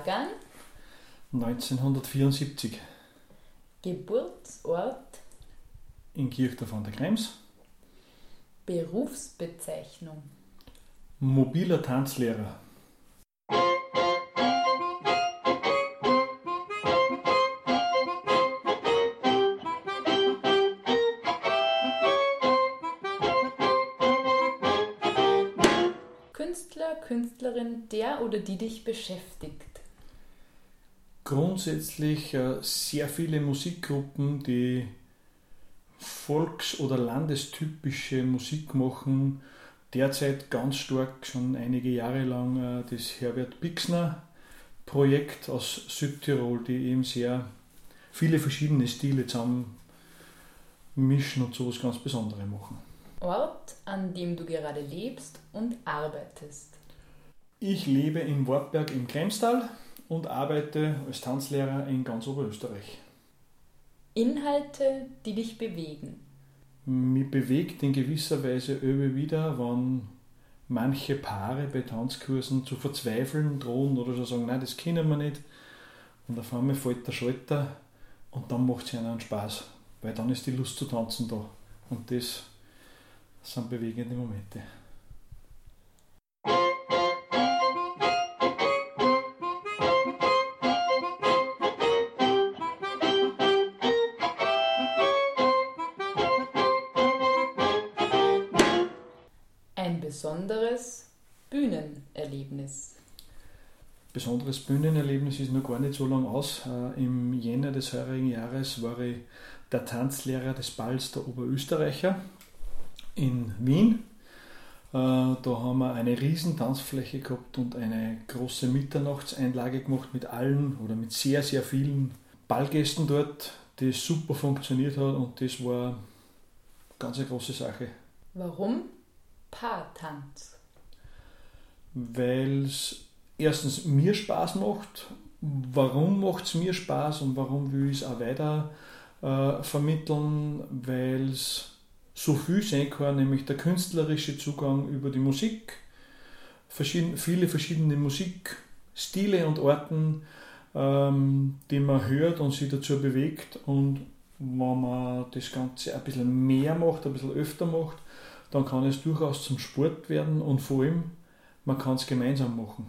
Jahrgang, 1974 Geburtsort, in Kirchdorf an der Krems, Berufsbezeichnung. mobiler Tanzlehrer. Künstler, Künstlerin, der oder die dich beschäftigt. Grundsätzlich äh, sehr viele Musikgruppen, die volks- oder landestypische Musik machen. Derzeit ganz stark, schon einige Jahre lang, äh, das Herbert Bixner Projekt aus Südtirol, die eben sehr viele verschiedene Stile zusammen mischen und so was ganz Besonderes machen. Ort, an dem du gerade lebst und arbeitest. Ich lebe in Wartberg im Kremstal und arbeite als Tanzlehrer in ganz Oberösterreich. Inhalte, die dich bewegen. Mich bewegt in gewisser Weise immer wieder, wenn manche Paare bei Tanzkursen zu verzweifeln drohen oder so sagen, nein, das können wir nicht. Und auf einmal fällt der Schalter und dann macht es ihnen einen Spaß, weil dann ist die Lust zu tanzen da. Und das sind bewegende Momente. Besonderes Bühnenerlebnis ist noch gar nicht so lang aus. Äh, Im Jänner des heurigen Jahres war ich der Tanzlehrer des Balls der Oberösterreicher in Wien. Äh, Da haben wir eine riesen Tanzfläche gehabt und eine große Mitternachtseinlage gemacht mit allen oder mit sehr, sehr vielen Ballgästen dort, die super funktioniert hat und das war ganz eine große Sache. Warum Paartanz? weil es erstens mir Spaß macht. Warum macht es mir Spaß und warum will ich es auch weiter äh, vermitteln? Weil es so viel sein kann, nämlich der künstlerische Zugang über die Musik, verschieden, viele verschiedene Musikstile und Arten, ähm, die man hört und sich dazu bewegt. Und wenn man das Ganze ein bisschen mehr macht, ein bisschen öfter macht, dann kann es durchaus zum Sport werden und vor allem man kann es gemeinsam machen.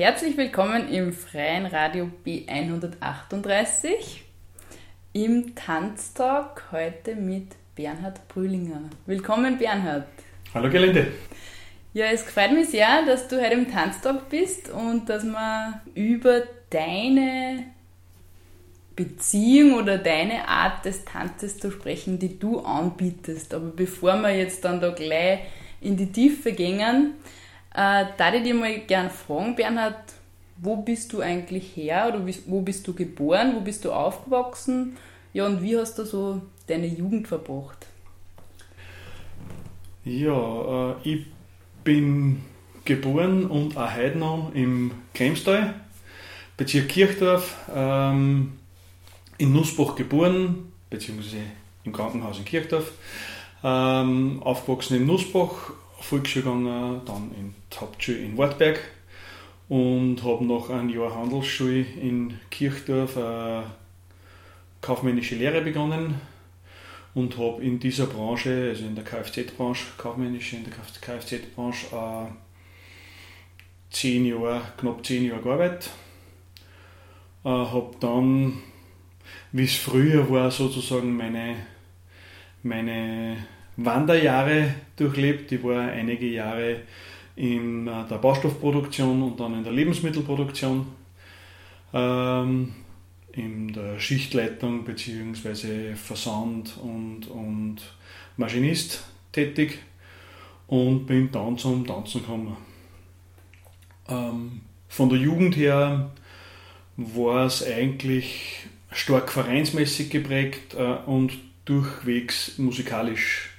Herzlich willkommen im freien Radio B138 im Tanztalk heute mit Bernhard Brühlinger. Willkommen Bernhard. Hallo Gelinde. Ja, es freut mich sehr, dass du heute im Tanztalk bist und dass wir über deine Beziehung oder deine Art des Tanzes zu sprechen, die du anbietest. Aber bevor wir jetzt dann da gleich in die Tiefe gehen, äh, da ich dir mal gern fragen, Bernhard, wo bist du eigentlich her oder wo bist du geboren, wo bist du aufgewachsen? Ja, und wie hast du so deine Jugend verbracht? Ja, äh, ich bin geboren und auch heute noch im Kremstal, Bezirk Kirchdorf, ähm, in Nussbach geboren, beziehungsweise im Krankenhaus in Kirchdorf, ähm, aufgewachsen in Nussbach, Volksschule gegangen, dann in die Hauptschule in Wartberg und habe noch ein Jahr Handelsschule in Kirchdorf eine kaufmännische Lehre begonnen und habe in dieser Branche, also in der Kfz-Branche, kaufmännische, in der Kfz-Branche, äh, zehn Jahre, knapp zehn Jahre gearbeitet. Äh, habe dann, wie es früher war, sozusagen meine, meine Wanderjahre durchlebt. Ich war einige Jahre in äh, der Baustoffproduktion und dann in der Lebensmittelproduktion. Ähm, in der Schichtleitung bzw. Versand und, und Maschinist tätig und bin dann zum Tanzen gekommen. Ähm, von der Jugend her war es eigentlich stark vereinsmäßig geprägt äh, und durchwegs musikalisch.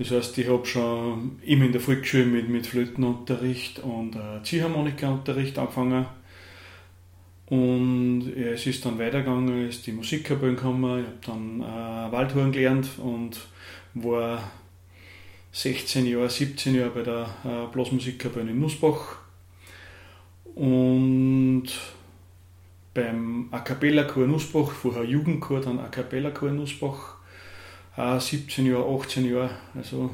Das heißt, ich habe schon immer in der Volksschule mit, mit Flötenunterricht und äh, Ziehharmonikaunterricht angefangen. Und ja, es ist dann weitergegangen, ist die Musikkapelle gekommen, ich habe dann äh, Waldhorn gelernt und war 16 Jahre, 17 Jahre bei der äh, Blasmusikkapelle in Nussbach. Und beim A Cappella Chor Nussbach, vorher Jugendchor, dann A Cappella Chor Nussbach, 17 Jahre, 18 Jahre, also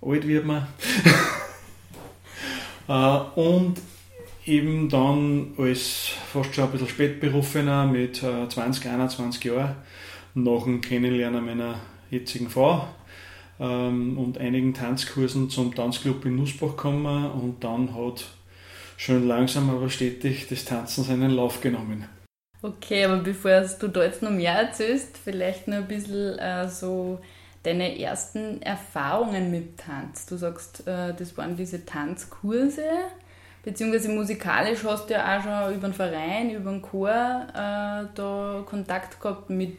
alt wird man. äh, und eben dann als fast schon ein bisschen Spätberufener mit 20, äh, 21 Jahren nach dem Kennenlernen meiner jetzigen Frau ähm, und einigen Tanzkursen zum Tanzclub in Nussbach gekommen und dann hat schon langsam aber stetig das Tanzen seinen Lauf genommen. Okay, aber bevor du da jetzt noch mehr erzählst, vielleicht noch ein bisschen äh, so deine ersten Erfahrungen mit Tanz. Du sagst, äh, das waren diese Tanzkurse. Beziehungsweise musikalisch hast du ja auch schon über den Verein, über den Chor äh, da Kontakt gehabt mit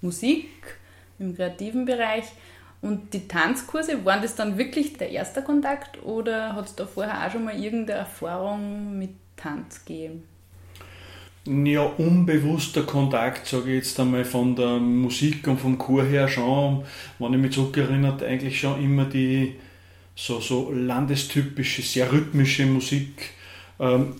Musik im kreativen Bereich. Und die Tanzkurse, waren das dann wirklich der erste Kontakt oder hat es da vorher auch schon mal irgendeine Erfahrung mit Tanz gegeben? Ja, unbewusster Kontakt, sage ich jetzt einmal, von der Musik und vom Chor her schon, wenn ich mich zurückerinnert, eigentlich schon immer die, so, so landestypische, sehr rhythmische Musik. Ähm,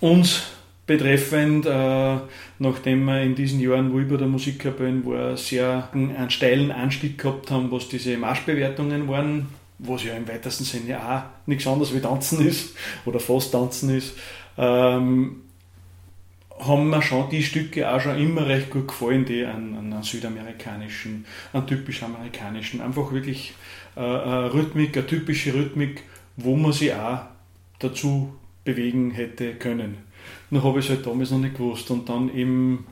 uns betreffend, äh, nachdem wir in diesen Jahren, wo ich bei der Musikkapelle war, sehr einen steilen Anstieg gehabt haben, was diese Marschbewertungen waren, was ja im weitesten Sinne auch nichts anderes wie Tanzen ist oder fast Tanzen ist, ähm, haben mir schon die Stücke auch schon immer recht gut gefallen, die an, an südamerikanischen, an typisch amerikanischen, einfach wirklich äh, eine Rhythmik, eine typische Rhythmik, wo man sich auch dazu bewegen hätte können. Noch habe ich es halt damals noch nicht gewusst und dann eben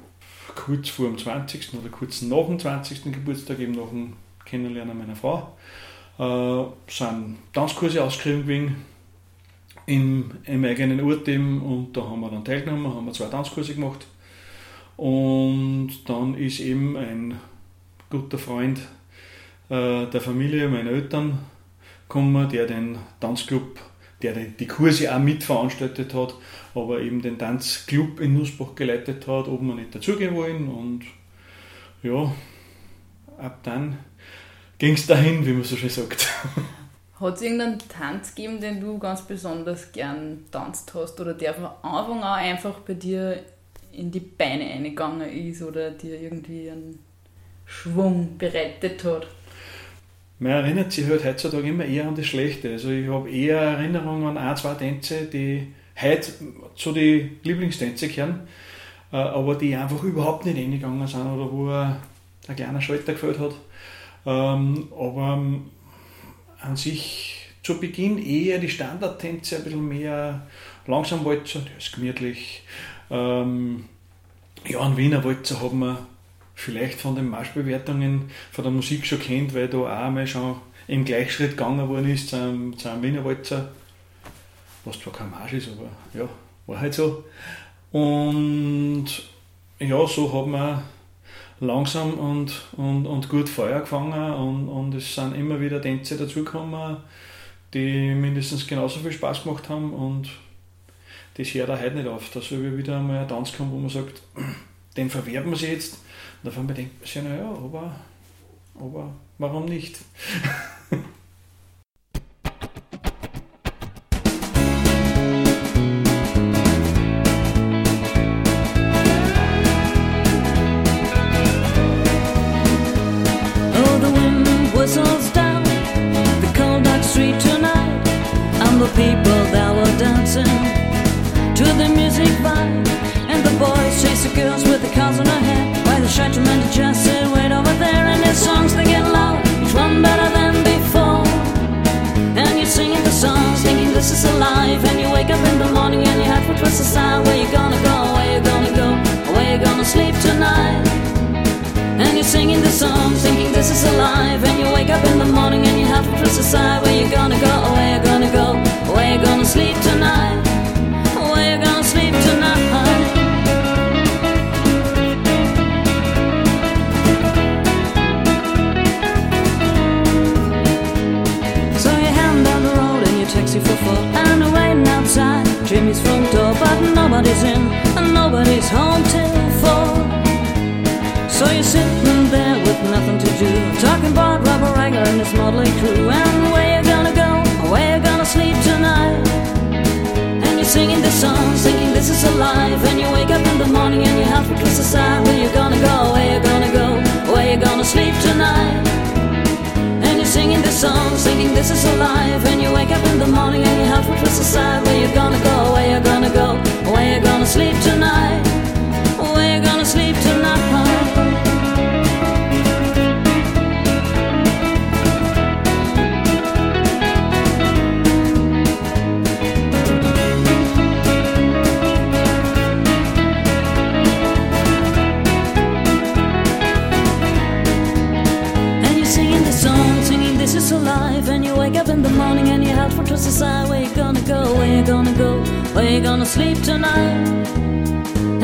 kurz vor dem 20. oder kurz nach dem 20. Geburtstag, eben nach dem Kennenlernen meiner Frau, äh, sind Tanzkurse ausgeschrieben gewesen im, im eigenen Ort eben und da haben wir dann teilgenommen, haben wir zwei Tanzkurse gemacht und dann ist eben ein guter Freund äh, der Familie, meiner Eltern, gekommen, der den Tanzclub, der die Kurse auch mitveranstaltet hat, aber eben den Tanzclub in Nussbach geleitet hat, ob wir nicht dazugehen wollen und ja, ab dann ging es dahin, wie man so schön sagt. Hat es irgendeinen Tanz gegeben, den du ganz besonders gern tanzt hast oder der von Anfang an einfach bei dir in die Beine eingegangen ist oder dir irgendwie einen Schwung bereitet hat? Man erinnert sich halt heutzutage immer eher an das Schlechte. Also ich habe eher Erinnerungen an ein, zwei Tänze, die heute zu den Lieblingstänze gehören, äh, aber die einfach überhaupt nicht eingegangen sind oder wo ein, ein kleiner Schalter gefällt hat. Ähm, aber an sich zu Beginn eher die Standardtänze ein bisschen mehr langsam Walzer, der ist gemütlich. Ähm, ja, einen Wiener Walzer haben wir vielleicht von den Marschbewertungen von der Musik schon kennt, weil da auch einmal schon im Gleichschritt gegangen worden ist zu einem, zu einem Wiener Walzer. Was zwar kein Marsch ist, aber ja, war halt so. Und ja, so haben wir langsam und, und, und gut Feuer gefangen und, und es sind immer wieder Tänze dazugekommen, die mindestens genauso viel Spaß gemacht haben und das hört auch heute nicht auf. Da soll wieder einmal ein Tanz kommen, wo man sagt, den verwerben wir jetzt. Und auf einmal denkt man sich, naja, aber aber warum nicht? to twist aside, where you gonna go, where you gonna go, where you gonna sleep tonight. And you're singing the song, thinking this is alive. And you wake up in the morning and you have to twist aside where you gonna go, where you gonna go, where you gonna sleep tonight, where you gonna nobody's in and nobody's home till four. So you're sitting there with nothing to do Talking about Robert Riger and his motley crew. And where you gonna go, where you gonna sleep tonight? And you're singing this song, thinking this is alive. And you wake up in the morning and you have to twist aside Where you gonna go, where you gonna go, where you gonna sleep tonight? Singing this song, thinking this is alive. And you wake up in the morning and you have to twist aside Where you gonna go, where you gonna go, we're gonna sleep tonight. We're gonna sleep tonight. and you wake up in the morning and your heart fortress is high where you gonna go where you gonna go where you gonna sleep tonight?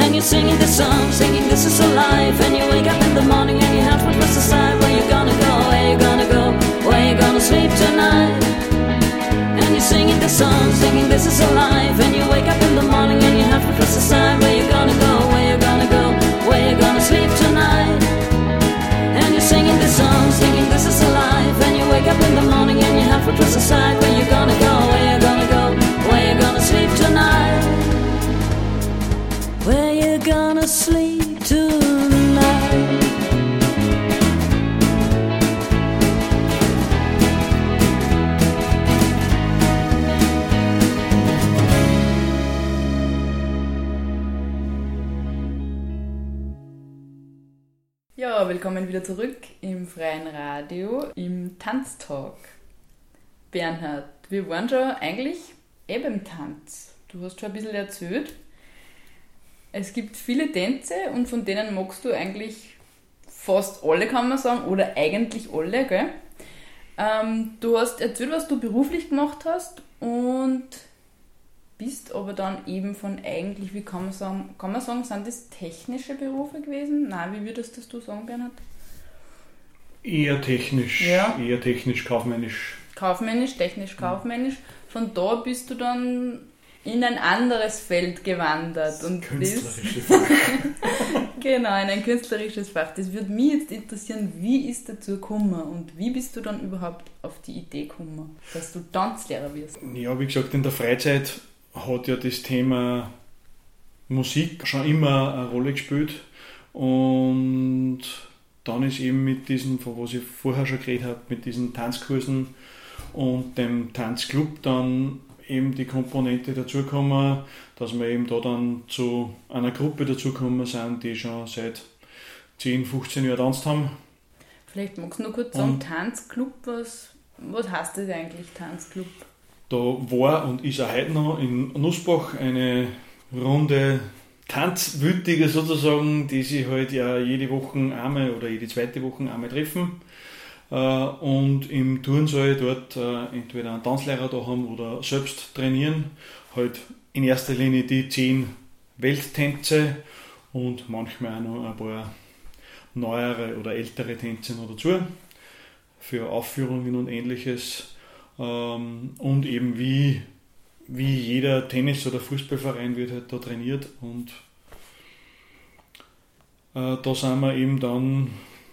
And you're singing this song, singing this is a life. And you wake up in the morning and you have to trust aside. Where you gonna go? Where you gonna go? Where you gonna sleep tonight? And you're singing this song, singing this is alive. And willkommen wieder zurück im freien Radio im Tanztalk. Bernhard, wir waren schon eigentlich eh beim Tanz. Du hast schon ein bisschen erzählt. Es gibt viele Tänze und von denen magst du eigentlich fast alle, kann man sagen, oder eigentlich alle, gell? Ähm, du hast erzählt, was du beruflich gemacht hast und bist aber dann eben von eigentlich, wie kann man sagen, kann man sagen, sind das technische Berufe gewesen? Nein, wie würdest das du sagen, Bernhard? Eher technisch, Ja. eher technisch, kaufmännisch. Kaufmännisch, technisch, kaufmännisch. Von da bist du dann in ein anderes Feld gewandert. Und das, Künstlerische genau, in ein künstlerisches Fach. Das würde mich jetzt interessieren, wie ist dazu gekommen und wie bist du dann überhaupt auf die Idee gekommen, dass du Tanzlehrer wirst? Ja, wie gesagt, in der Freizeit hat ja das Thema Musik schon immer eine Rolle gespielt. Und dann ist eben mit diesen, von was ich vorher schon geredet habe, mit diesen Tanzkursen und dem Tanzclub dann eben die Komponente dazugekommen, dass wir eben da dann zu einer Gruppe dazugekommen sind, die schon seit 10, 15 Jahren tanzt haben. Vielleicht magst du noch kurz sagen, Und- Tanzclub, was, was heißt das eigentlich, Tanzclub? Da war und ist auch heute noch in Nussbach eine Runde Tanzwütige sozusagen, die sich halt ja jede Woche einmal oder jede zweite Woche einmal treffen äh, und im Turnsaal dort äh, entweder einen Tanzlehrer da haben oder selbst trainieren. Halt in erster Linie die zehn Welttänze und manchmal auch noch ein paar neuere oder ältere Tänze noch dazu für Aufführungen und ähnliches. Ähm, und eben wie, wie jeder Tennis- oder Fußballverein wird halt da trainiert und äh, da sind wir eben dann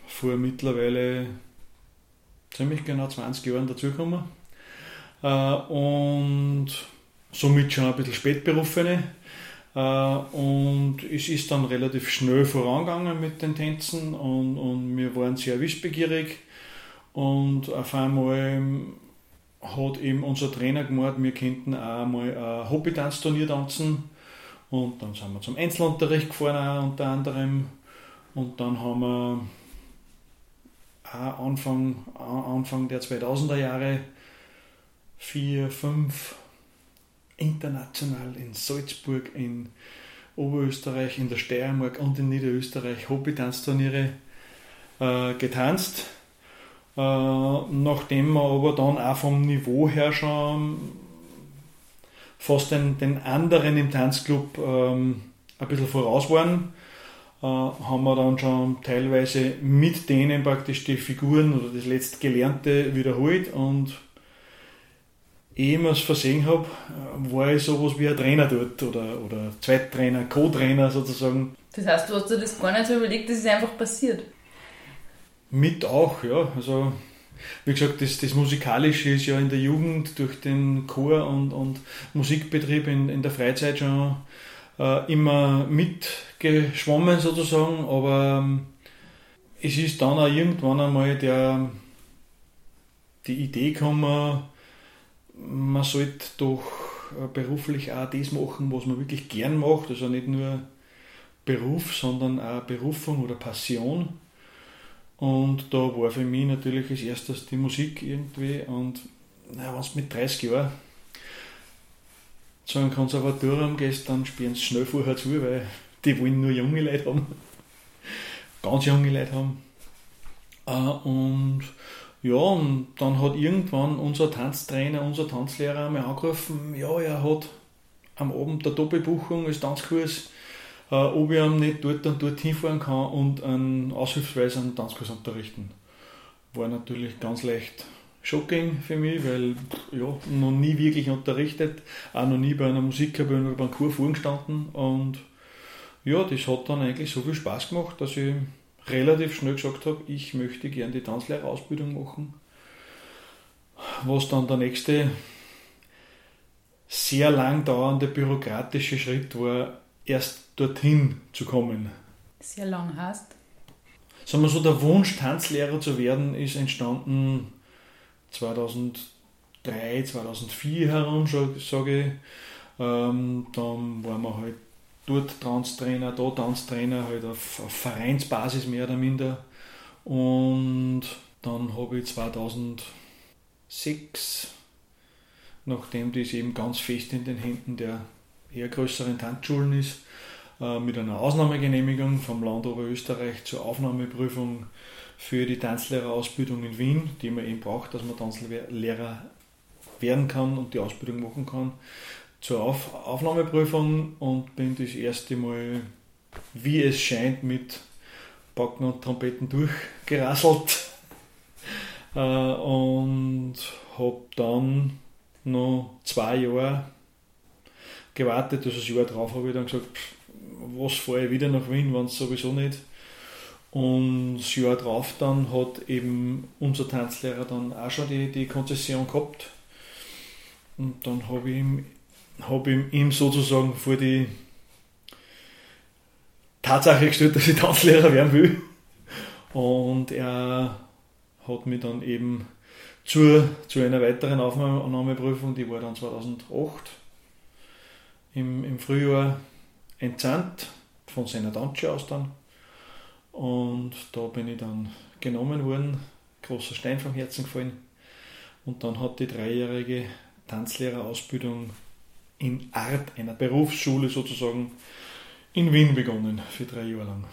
vor mittlerweile ziemlich genau 20 Jahren dazugekommen. Äh, und somit schon ein bisschen Spätberufene. Äh, und es ist dann relativ schnell vorangegangen mit den Tänzen und, und wir waren sehr wissbegierig. Und auf einmal hat eben unser Trainer gemeint, wir könnten auch mal ein Hobby-Tanzturnier tanzen. Und dann sind wir zum Einzelunterricht gefahren, auch unter anderem. Und dann haben wir auch Anfang, Anfang der 2000er Jahre vier, fünf international in Salzburg, in Oberösterreich, in der Steiermark und in Niederösterreich Hobby-Tanzturniere äh, getanzt. Äh, nachdem wir aber dann auch vom Niveau her schon fast den, den anderen im Tanzclub ähm, ein bisschen voraus waren, äh, haben wir dann schon teilweise mit denen praktisch die Figuren oder das letzte Gelernte wiederholt und ehe ich es versehen habe, war ich sowas wie ein Trainer dort oder, oder Zweittrainer, Co-Trainer sozusagen. Das heißt, du hast dir das gar nicht so überlegt, das ist einfach passiert? Mit auch, ja. Also, wie gesagt, das, das Musikalische ist ja in der Jugend durch den Chor und, und Musikbetrieb in, in der Freizeit schon äh, immer mitgeschwommen sozusagen, aber ähm, es ist dann auch irgendwann einmal der, die Idee gekommen, man sollte doch äh, beruflich auch das machen, was man wirklich gern macht, also nicht nur Beruf, sondern auch Berufung oder Passion. Und da war für mich natürlich als erstes die Musik irgendwie und wenn du mit 30 Jahren zu einem Konservatorium gehst, dann spielen sie schnell vorher zu, weil die wollen nur junge Leute haben. Ganz junge Leute haben. Äh, und ja, und dann hat irgendwann unser Tanztrainer, unser Tanzlehrer einmal angerufen, ja, er hat am Abend der Doppelbuchung als Tanzkurs, äh, ob ich ihm nicht dort und dort hinfahren kann und einen aushilfsweise einen Tanzkurs unterrichten. War natürlich ganz leicht shocking für mich, weil ja, noch nie wirklich unterrichtet, auch noch nie bei einer Musikkapelle oder beim Chor vorgestanden und ja, das hat dann eigentlich so viel Spaß gemacht, dass ich relativ schnell gesagt habe, ich möchte gerne die Tanzlehrerausbildung machen. Was dann der nächste sehr lang dauernde bürokratische Schritt war, erst dorthin zu kommen. Sehr lang hast. Sagen wir so, der Wunsch, Tanzlehrer zu werden, ist entstanden 2003, 2004 herum, sage ich. Ähm, dann waren wir halt dort Tanztrainer, da Tanztrainer, halt auf, auf Vereinsbasis mehr oder minder. Und dann habe ich 2006, nachdem das eben ganz fest in den Händen der eher größeren Tanzschulen ist, äh, mit einer Ausnahmegenehmigung vom Land Oberösterreich zur Aufnahmeprüfung für die Tanzlehrerausbildung in Wien, die man eben braucht, dass man Tanzlehrer werden kann und die Ausbildung machen kann, zur Auf Aufnahmeprüfung und bin das erste Mal, wie es scheint, mit Backen und Trompeten durchgerasselt äh, und habe dann noch zwei Jahre gewartet. Also das Jahr drauf habe ich dann gesagt, was fahre ich wieder nach Wien, wenn es sowieso nicht. Und das Jahr drauf dann hat eben unser Tanzlehrer dann auch schon die, die Konzession gehabt. Und dann habe ich ihm habe ihm, ihm sozusagen vor die Tatsache gestellt, dass ich Tanzlehrer werden will. Und er hat mich dann eben zur, zu einer weiteren Aufnahmeprüfung, die war dann 2008 im, im Frühjahr entsandt, von seiner Tanzschule aus dann. Und da bin ich dann genommen worden, großer Stein vom Herzen gefallen. Und dann hat die dreijährige Tanzlehrerausbildung in Art einer Berufsschule sozusagen in Wien begonnen für drei Jahre lang.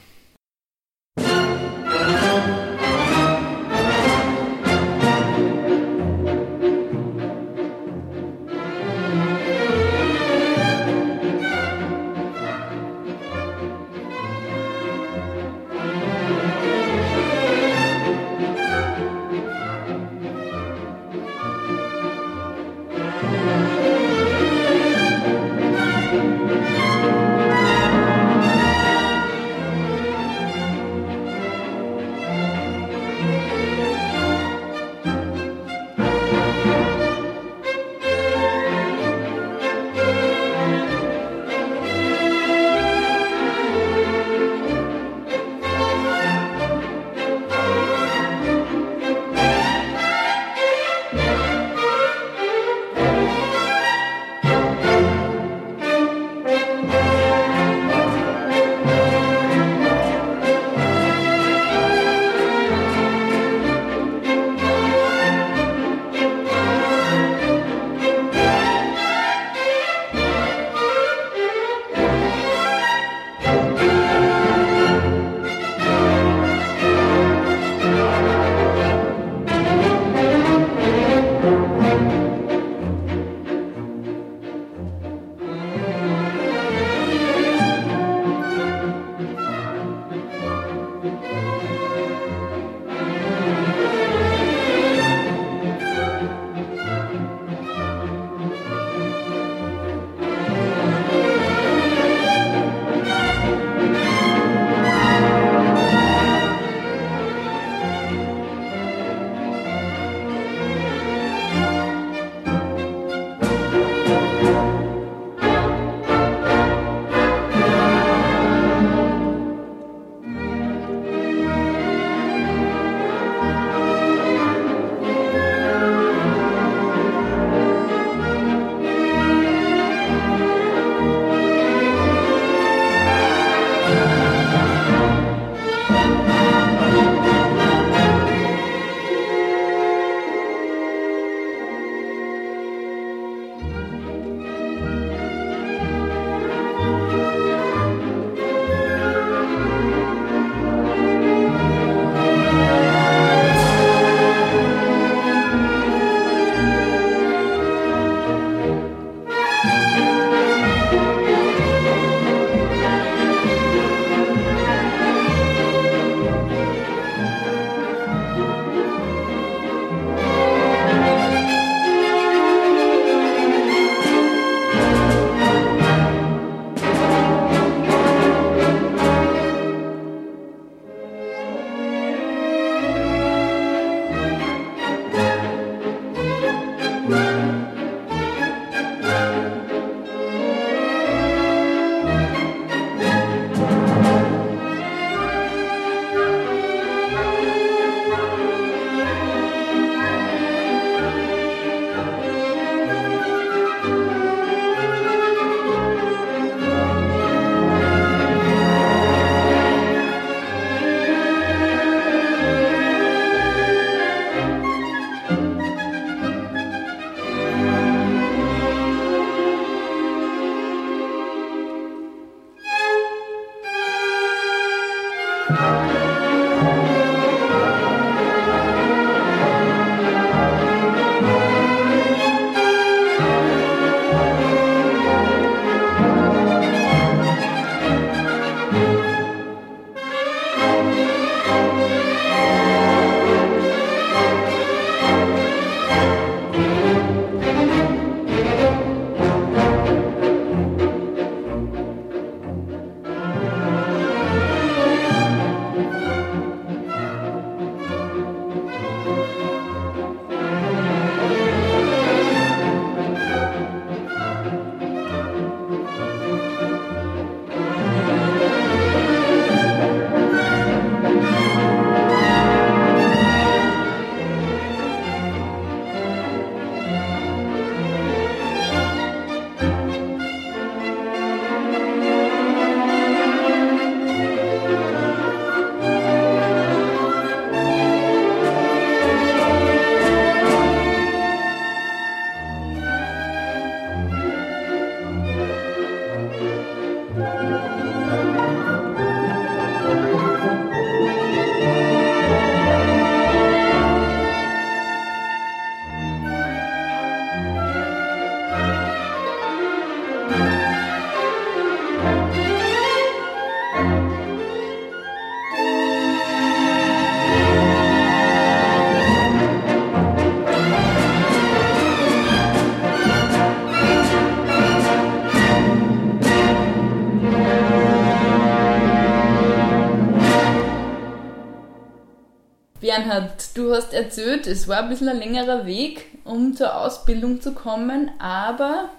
Du hast erzählt, es war ein bisschen ein längerer Weg, um zur Ausbildung zu kommen, aber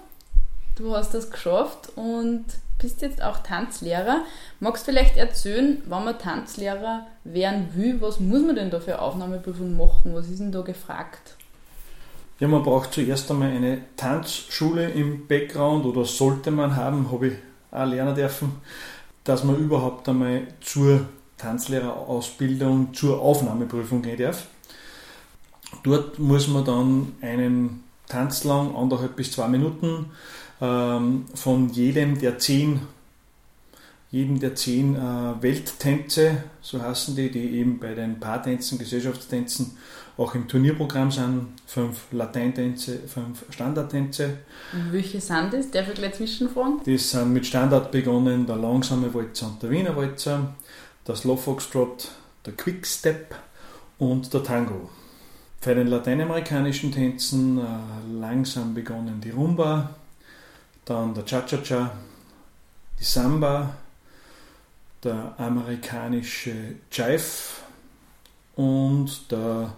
du hast das geschafft und bist jetzt auch Tanzlehrer. Magst du vielleicht erzählen, wenn man Tanzlehrer werden will, was muss man denn da für Aufnahmeprüfung machen? Was ist denn da gefragt? Ja, man braucht zuerst einmal eine Tanzschule im Background oder sollte man haben, habe ich auch lernen dürfen, dass man überhaupt einmal zur Tanzlehrerausbildung zur Aufnahmeprüfung gehen darf. Dort muss man dann einen Tanz lang, anderthalb bis zwei Minuten, ähm, von jedem der zehn, jedem der zehn äh, Welttänze, so heißen die, die eben bei den Paartänzen, Gesellschaftstänzen auch im Turnierprogramm sind, fünf Lateintänze, fünf Standardtänze. Welche sind das? Darf ich gleich zwischenfragen? Das sind mit Standard begonnen der langsame Walzer und der Wiener Walzer der Slow Foxtrot, der Quickstep und der Tango. Bei den lateinamerikanischen Tänzen äh, langsam begonnen die Rumba, dann der Cha-Cha-Cha, die Samba, der amerikanische Jive und der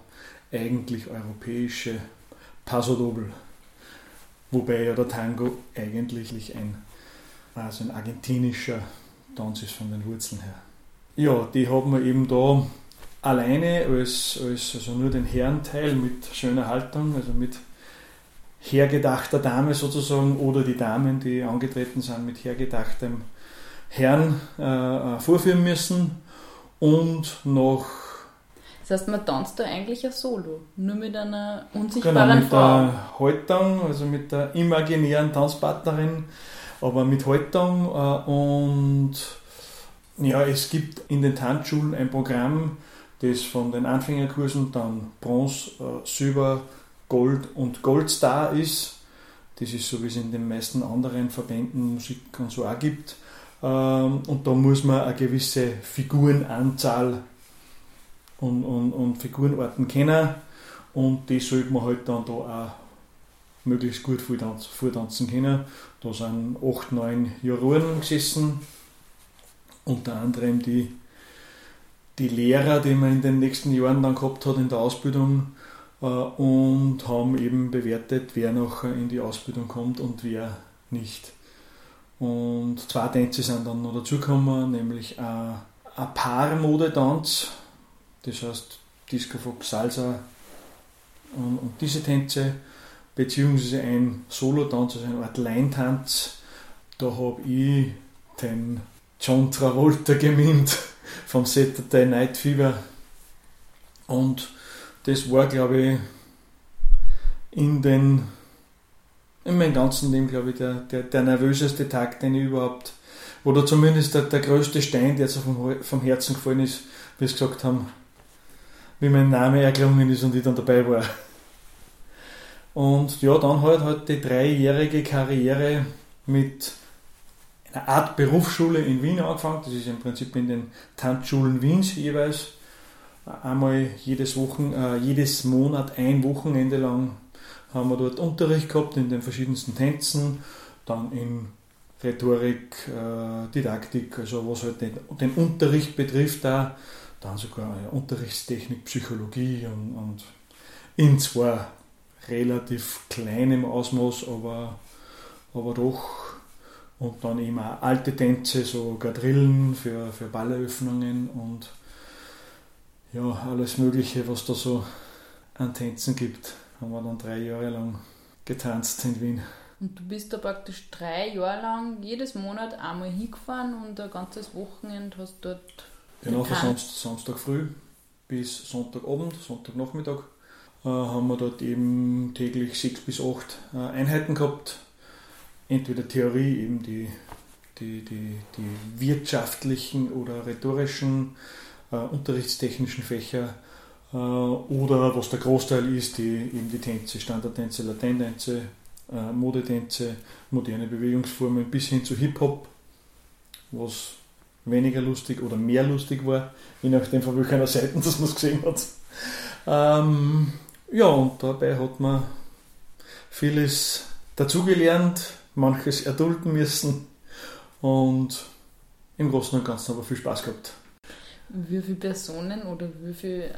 eigentlich europäische Paso Doble. Wobei ja der Tango eigentlich ein, also ein argentinischer Tanz ist von den Wurzeln her. Ja, die haben wir eben da alleine als, als also nur den Herrenteil mit schöner Haltung, also mit hergedachter Dame sozusagen oder die Damen, die angetreten sind, mit hergedachtem Herrn äh, äh vorführen müssen und noch das heißt, man tanzt da eigentlich ein Solo, nur mit einer unsichtbaren genau, mit Frau. der Haltung, also mit der imaginären Tanzpartnerin, aber mit Haltung äh, und ja, es gibt in den Tanzschulen ein Programm, das von den Anfängerkursen dann Bronze, äh, Silber, Gold und Goldstar ist. Das ist so, wie es in den meisten anderen Verbänden Musik und so auch gibt. Ähm, und da muss man eine gewisse Figurenanzahl und, und, und Figurenarten kennen. Und die sollte man halt dann da auch möglichst gut vortanzen können. Da sind 8, 9 Juroren gesessen unter anderem die, die Lehrer, die man in den nächsten Jahren dann gehabt hat in der Ausbildung äh, und haben eben bewertet, wer noch in die Ausbildung kommt und wer nicht. Und zwei Tänze sind dann noch dazugekommen, nämlich ein, Paarmodetanz, das heißt Disco Fox, Salsa und, und, diese Tänze, beziehungsweise ein Solotanz, also eine Art Leintanz. Da habe ich den John Travolta gemimt vom Saturday Night Fever. Und das war, glaube ich, in, den, in meinem ganzen Leben, glaube ich, der, der, der nervöseste Tag, den ich überhaupt oder zumindest der, der größte Stein, der jetzt vom, vom Herzen gefallen ist, wie sie gesagt haben, wie mein Name erklungen ist und ich dann dabei war. Und ja, dann halt halt die dreijährige Karriere mit einer Art Berufsschule in Wien angefangen. Das ist im Prinzip in den Tanzschulen Wiens jeweils. Einmal jedes, Wochen, äh, jedes Monat ein Wochenende lang haben wir dort Unterricht gehabt in den verschiedensten Tänzen, dann in Rhetorik, äh, Didaktik, also was halt den, den Unterricht betrifft, da, dann sogar ja, Unterrichtstechnik, Psychologie und, und in zwar relativ kleinem Ausmaß, aber, aber doch. Und dann eben auch alte Tänze, so Quadrillen für, für Balleröffnungen und ja, alles Mögliche, was da so an Tänzen gibt, haben wir dann drei Jahre lang getanzt in Wien. Und du bist da praktisch drei Jahre lang jedes Monat einmal hingefahren und ein ganzes Wochenende hast dort. Genau, von Samstag, Samstag früh bis Sonntagabend, Sonntagnachmittag äh, haben wir dort eben täglich sechs bis acht äh, Einheiten gehabt. Entweder Theorie, eben die, die, die, die wirtschaftlichen oder rhetorischen, äh, unterrichtstechnischen Fächer äh, oder was der Großteil ist, die, eben die Tänze, Standardtänze, Lateintänze, äh, Modetänze, moderne Bewegungsformen bis hin zu Hip-Hop, was weniger lustig oder mehr lustig war, je nachdem von welcher Seite man es gesehen hat. Ähm, ja, und dabei hat man vieles dazugelernt, manches erdulden müssen und im Großen und Ganzen aber viel Spaß gehabt. Wie viele Personen oder wie viele äh,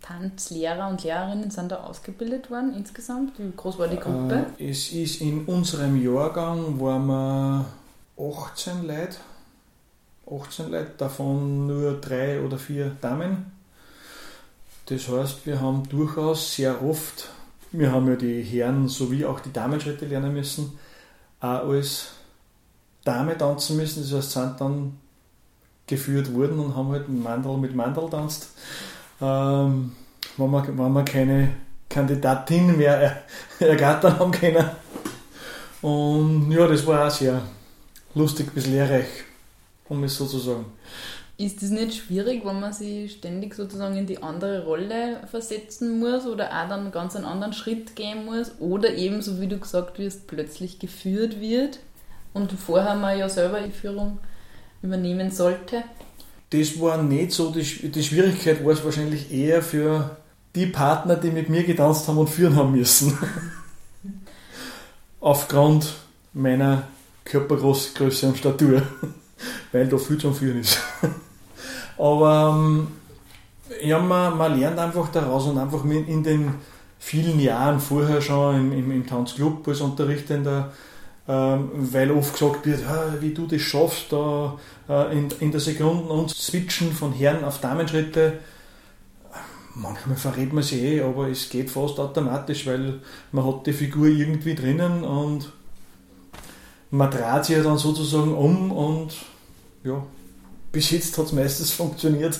Tanzlehrer und Lehrerinnen sind da ausgebildet worden insgesamt? Wie groß war die Gruppe? Äh, es ist in unserem Jahrgang waren wir 18 Leute. 18 Leute, davon nur drei oder vier Damen. Das heißt, wir haben durchaus sehr oft, wir haben ja die Herren sowie auch die Damenschritte lernen müssen, auch als Dame tanzen müssen. Das heißt, sind dann geführt wurden und haben halt Mandel mit Mandel tanzt. Ähm, wenn, wir, wenn wir keine Kandidatin mehr ergattern haben können. Und ja, das war auch sehr lustig bis lehrreich, um es so zu sagen. Ist das nicht schwierig, wenn man sich ständig sozusagen in die andere Rolle versetzen muss oder auch dann ganz einen anderen Schritt gehen muss oder eben, so wie du gesagt wirst, plötzlich geführt wird und vorher man ja selber die Führung übernehmen sollte? Das war nicht so, die, die Schwierigkeit war es wahrscheinlich eher für die Partner, die mit mir getanzt haben und führen haben müssen. Aufgrund meiner Körpergröße und Statur, weil da viel zum Führen ist. Aber ähm, ja, man, man lernt einfach daraus und einfach in den vielen Jahren vorher schon im, im, im Tanzclub als Unterrichtender ähm, weil oft gesagt wird, wie du das schaffst, da äh, in, in der Sekunde und switchen von Herren auf Damenschritte. Manchmal verrät man sich eh, aber es geht fast automatisch, weil man hat die Figur irgendwie drinnen und man dreht sich ja dann sozusagen um und ja, bis jetzt hat es meistens funktioniert.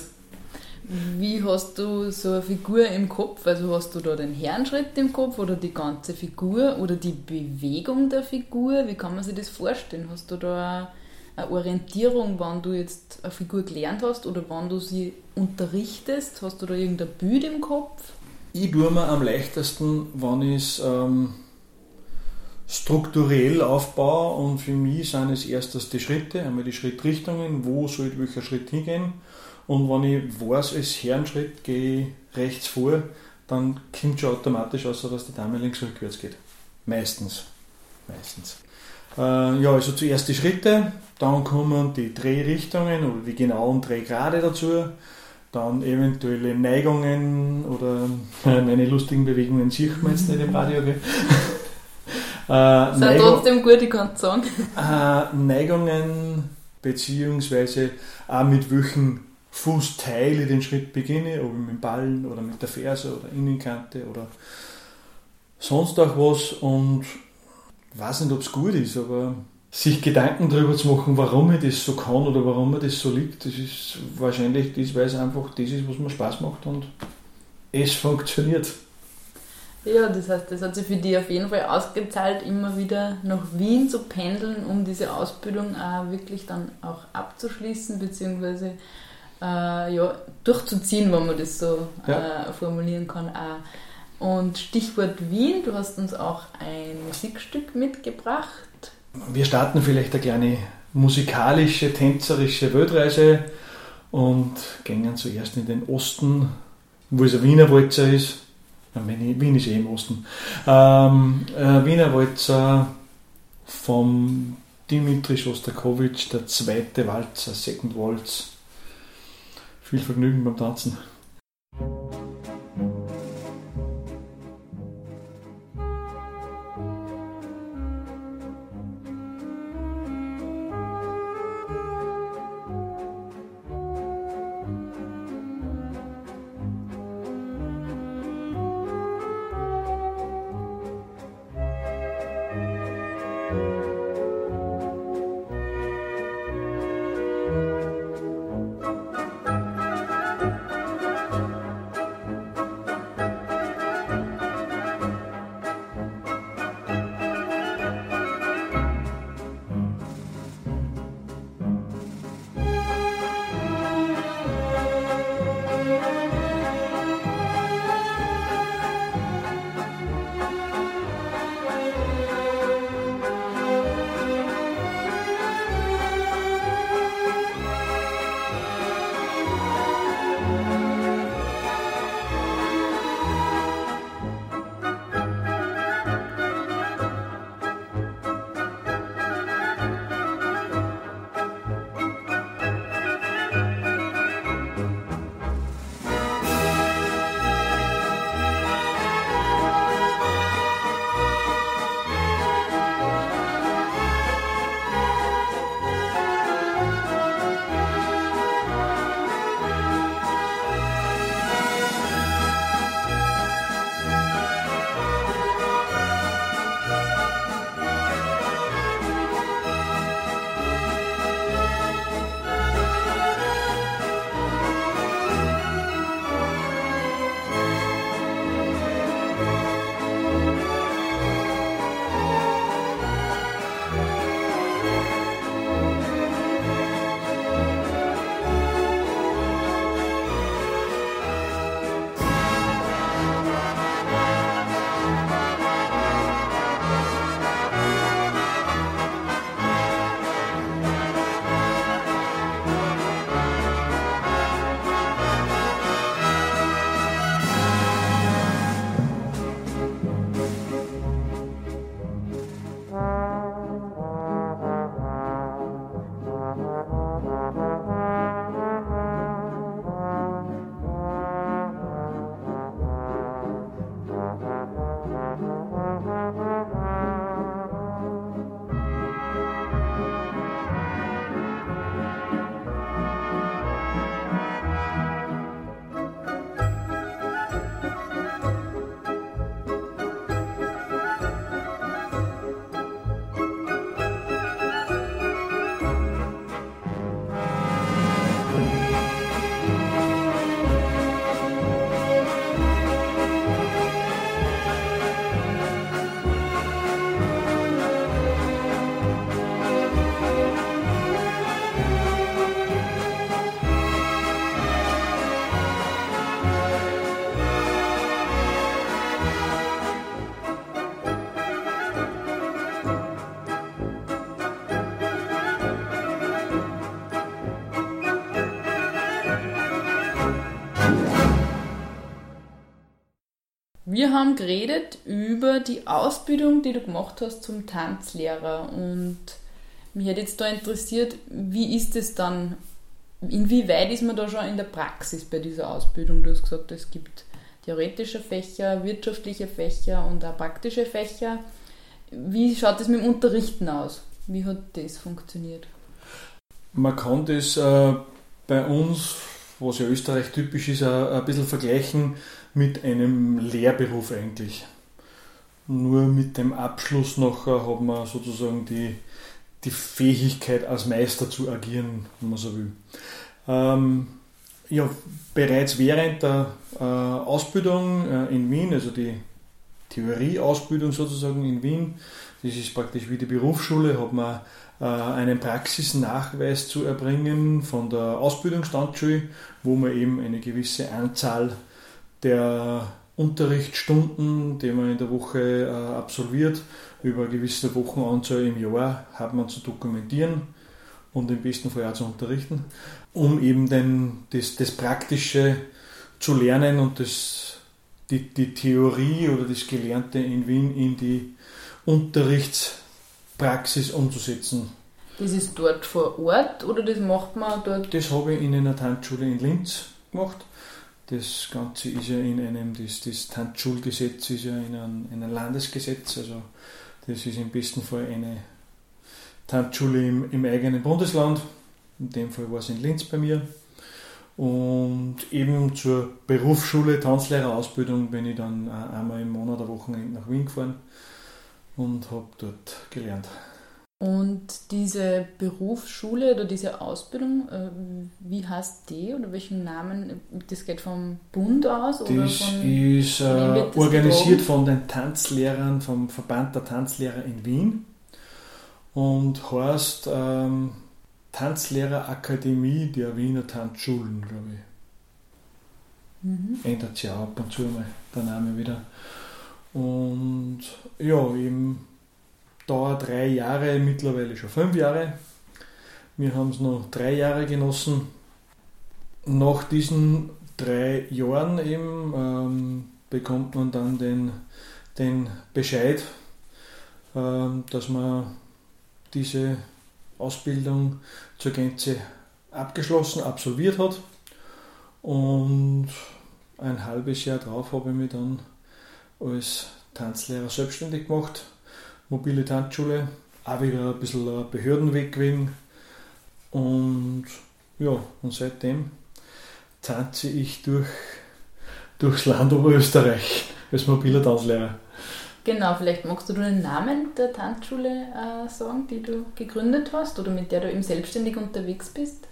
Wie hast du so eine Figur im Kopf? Also hast du da den Herrenschritt im Kopf oder die ganze Figur oder die Bewegung der Figur? Wie kann man sich das vorstellen? Hast du da eine Orientierung, wann du jetzt eine Figur gelernt hast oder wann du sie unterrichtest? Hast du da irgendein Bild im Kopf? Ich tue mir am leichtesten, wenn ich es ähm, strukturell aufbaue und für mich sind es erstens die Schritte, einmal die Schrittrichtungen, wo soll welcher Schritt hingehen und wenn ich weiß, als Herrenschritt gehe ich rechts vor, dann kommt schon automatisch aus, dass die Dame links rückwärts geht. Meistens. Meistens. Äh, ja, also zuerst die Schritte, dann kommen die Drehrichtungen oder die genauen Drehgrade dazu, dann eventuelle Neigungen oder äh, meine lustigen Bewegungen sieht man jetzt nicht im Radio. Gell? äh, Sind Neigung, trotzdem gut, ich kann es sagen. Äh, Neigungen beziehungsweise auch mit welchen Fußteile den Schritt beginne, ob ich mit dem Ballen oder mit der Ferse oder Innenkante oder sonst auch was und weiß nicht, ob es gut ist, aber sich Gedanken darüber zu machen, warum ich das so kann oder warum mir das so liegt, das ist wahrscheinlich das, weil es einfach das ist, was mir Spaß macht und es funktioniert. Ja, das heißt, das hat sich für dich auf jeden Fall ausgezahlt, immer wieder nach Wien zu pendeln, um diese Ausbildung auch wirklich dann auch abzuschließen, beziehungsweise äh, ja, durchzuziehen, wenn man das so ja. äh, formulieren kann. Auch. Und Stichwort Wien, du hast uns auch ein Musikstück mitgebracht. Wir starten vielleicht eine kleine musikalische, tänzerische Weltreise und gehen zuerst in den Osten, wo es ein Wiener Walzer ist. Wien ist eh im Osten. Ähm, äh, Wiener Walzer vom Dimitri Shostakovich, der zweite Walzer, Second Waltz. Viel Vergnügen beim Tanzen. Haben geredet über die Ausbildung, die du gemacht hast zum Tanzlehrer und mich hat jetzt da interessiert, wie ist es dann, inwieweit ist man da schon in der Praxis bei dieser Ausbildung? Du hast gesagt, es gibt theoretische Fächer, wirtschaftliche Fächer und auch praktische Fächer. Wie schaut es mit dem Unterrichten aus? Wie hat das funktioniert? Man kann das äh, bei uns, was ja Österreich typisch ist, ein, ein bisschen vergleichen mit einem Lehrberuf eigentlich. Nur mit dem Abschluss nachher hat man sozusagen die, die Fähigkeit als Meister zu agieren, wenn man so will. Ähm, ja, bereits während der äh, Ausbildung äh, in Wien, also die Theorieausbildung sozusagen in Wien. Das ist praktisch wie die Berufsschule, hat man äh, einen Praxisnachweis zu erbringen von der Ausbildungsstandschule, wo man eben eine gewisse Anzahl der Unterrichtsstunden, die man in der Woche äh, absolviert, über gewisse Wochenanzahl im Jahr hat man zu dokumentieren und im besten Fall auch zu unterrichten, um eben den, das, das Praktische zu lernen und das, die, die Theorie oder das Gelernte in Wien in die Unterrichtspraxis umzusetzen. Das ist dort vor Ort oder das macht man dort? Das habe ich in einer Tanzschule in Linz gemacht. Das Ganze ist ja in einem, das, das Tanzschulgesetz ist ja in einem, in einem Landesgesetz, also das ist im besten Fall eine Tanzschule im, im eigenen Bundesland. In dem Fall war es in Linz bei mir. Und eben zur Berufsschule Tanzlehrerausbildung bin ich dann einmal im Monat der Wochenende nach Wien gefahren und habe dort gelernt. Und diese Berufsschule oder diese Ausbildung, äh, wie heißt die oder welchen Namen? Das geht vom Bund aus? Oder das von, ist äh, organisiert von den Tanzlehrern, vom Verband der Tanzlehrer in Wien und heißt ähm, Tanzlehrerakademie der Wiener Tanzschulen, glaube ich. Mhm. Ändert sich auch ab und zu mal der Name wieder. Und ja, eben dauert drei Jahre, mittlerweile schon fünf Jahre. Wir haben es noch drei Jahre genossen. Nach diesen drei Jahren eben ähm, bekommt man dann den, den Bescheid, ähm, dass man diese Ausbildung zur Gänze abgeschlossen, absolviert hat. Und ein halbes Jahr darauf habe ich mich dann als Tanzlehrer selbstständig gemacht mobile Tanzschule, auch wieder ein bisschen Behördenweg gewesen. Und ja, und seitdem tanze ich durch, durchs Land Oberösterreich als mobiler Tanzlehrer. Genau, vielleicht magst du den Namen der Tanzschule äh, sagen, die du gegründet hast oder mit der du eben selbstständig unterwegs bist?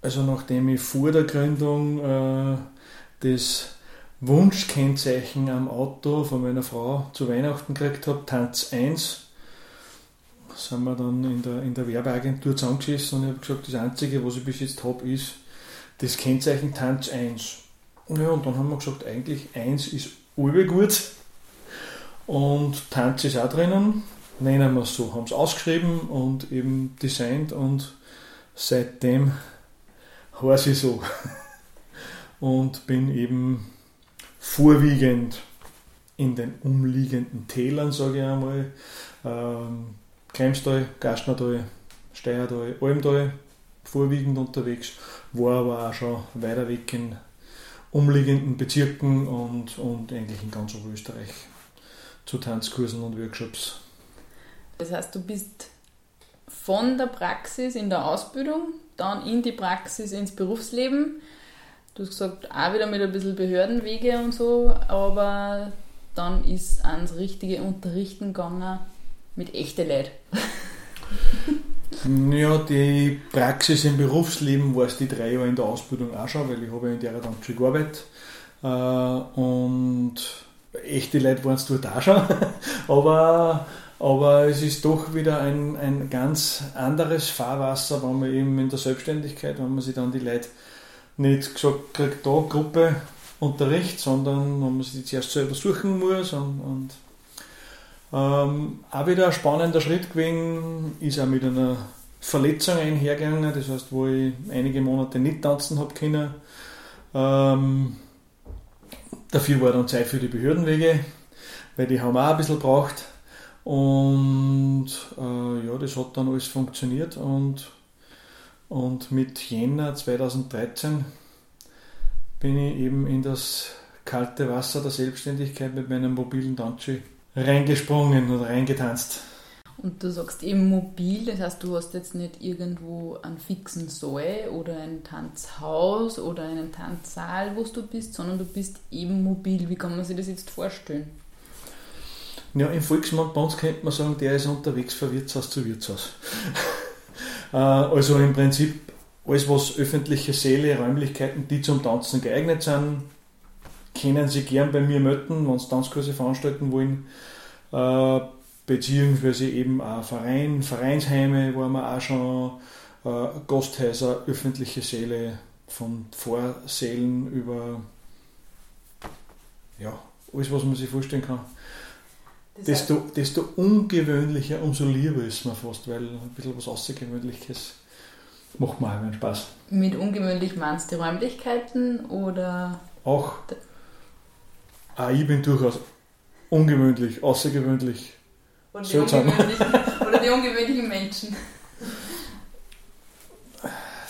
Also nachdem ich vor der Gründung äh, das Wunschkennzeichen am Auto von meiner Frau zu Weihnachten gekriegt habe, Tanz 1. Sind wir dann in der, in der Werbeagentur zusammengesessen und ich habe gesagt, das Einzige, was ich bis jetzt habe, ist das Kennzeichen Tanz 1. Ja, und dann haben wir gesagt, eigentlich 1 ist gut und Tanz ist auch drinnen. Nennen wir es so, haben es ausgeschrieben und eben designt und seitdem heiße ich so. Und bin eben vorwiegend in den umliegenden Tälern, sage ich einmal, ähm, Kreimstal, Gastnertal, Steiertal, Almtal vorwiegend unterwegs, war aber auch schon weiter weg in umliegenden Bezirken und, und eigentlich in ganz Österreich zu Tanzkursen und Workshops. Das heißt, du bist von der Praxis in der Ausbildung, dann in die Praxis ins Berufsleben Du hast gesagt, auch wieder mit ein bisschen Behördenwege und so, aber dann ist ans richtige Unterrichten gegangen mit echten Leuten. ja, die Praxis im Berufsleben war es die drei Jahre in der Ausbildung auch schon, weil ich habe in der dann schon gearbeitet. Äh, und echte Leute waren es dort auch schon. aber, aber es ist doch wieder ein, ein ganz anderes Fahrwasser, wenn man eben in der Selbstständigkeit, wenn man sich dann die Leute nicht gesagt kriegt, da Gruppe Unterricht, sondern man sich zuerst selber suchen muss und, und ähm, auch wieder ein spannender Schritt gewesen, ist auch mit einer Verletzung einhergegangen, das heißt, wo ich einige Monate nicht tanzen habe können. Ähm, dafür war dann Zeit für die Behördenwege, weil die haben auch ein bisschen gebraucht. Und äh, ja, das hat dann alles funktioniert und und mit Jänner 2013 bin ich eben in das kalte Wasser der Selbstständigkeit mit meinem mobilen Tanzschuh reingesprungen und reingetanzt. Und du sagst eben mobil, das heißt, du hast jetzt nicht irgendwo einen fixen Saal oder ein Tanzhaus oder einen Tanzsaal, wo du bist, sondern du bist eben mobil. Wie kann man sich das jetzt vorstellen? Ja, im Volksmund bei uns könnte man sagen, der ist unterwegs von Wirtshaus zu Wirtshaus. Äh, also im Prinzip alles, was öffentliche Säle, Räumlichkeiten, die zum Tanzen geeignet sind, können sie gern bei mir melden, wenn sie Tanzkurse veranstalten wollen. Äh, beziehungsweise eben auch Verein, Vereinsheime, wo wir auch schon äh, Gasthäuser, öffentliche Säle, von Vorsälen über ja, alles, was man sich vorstellen kann. Desto, desto ungewöhnlicher, umso lieber ist man fast, weil ein bisschen was Außergewöhnliches macht mir einen Spaß. Mit ungewöhnlich meinst du die Räumlichkeiten oder? Auch. Auch ich bin durchaus ungewöhnlich, außergewöhnlich. Oder die, ungewöhnlichen, oder die ungewöhnlichen Menschen.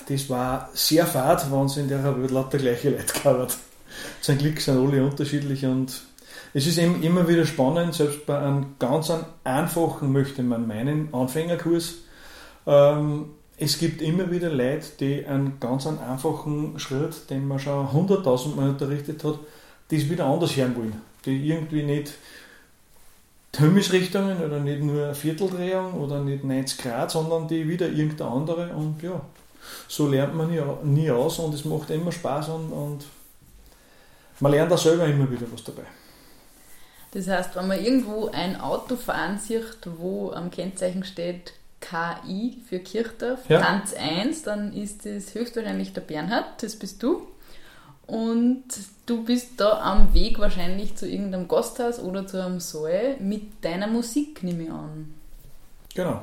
Das war sehr fad, wenn es in der Welt lauter gleiche Leute gehabt Zum Glück sind alle unterschiedlich und es ist eben immer wieder spannend, selbst bei einem ganz einfachen, möchte man meinen, Anfängerkurs. Ähm, es gibt immer wieder Leute, die einen ganz einfachen Schritt, den man schon hunderttausend Mal unterrichtet hat, das wieder anders hören wollen. Die irgendwie nicht Hömisrichtungen oder nicht nur Vierteldrehung oder nicht 90 Grad, sondern die wieder irgendeine andere und ja, so lernt man nie, nie aus und es macht immer Spaß und, und man lernt auch selber immer wieder was dabei. Das heißt, wenn man irgendwo ein Auto fahren sieht, wo am Kennzeichen steht KI für Kirchdorf, ja. Tanz 1, dann ist das höchstwahrscheinlich der Bernhard, das bist du. Und du bist da am Weg wahrscheinlich zu irgendeinem Gasthaus oder zu einem Saal mit deiner Musik, nehme ich an. Genau.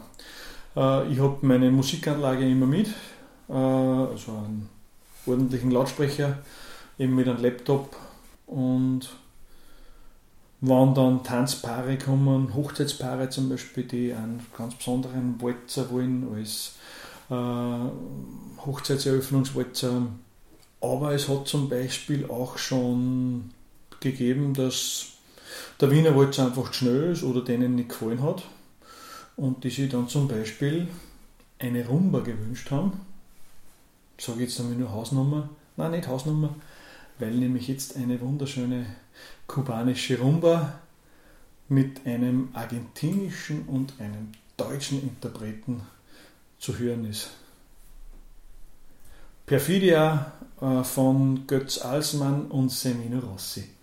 Äh, ich habe meine Musikanlage immer mit, äh, also einen ordentlichen Lautsprecher, eben mit einem Laptop und wenn dann Tanzpaare kommen, Hochzeitspaare zum Beispiel, die einen ganz besonderen Walzer wollen als äh, Hochzeitseröffnungswalzer. Aber es hat zum Beispiel auch schon gegeben, dass der Wiener Walzer einfach schnell ist oder denen nicht gefallen hat und die sich dann zum Beispiel eine Rumba gewünscht haben. Sage jetzt einmal nur Hausnummer. Nein, nicht Hausnummer, weil nämlich jetzt eine wunderschöne kubanische Rumba mit einem argentinischen und einem deutschen Interpreten zu hören ist. Perfidia äh, von Götz Alsmann und Semino Rossi.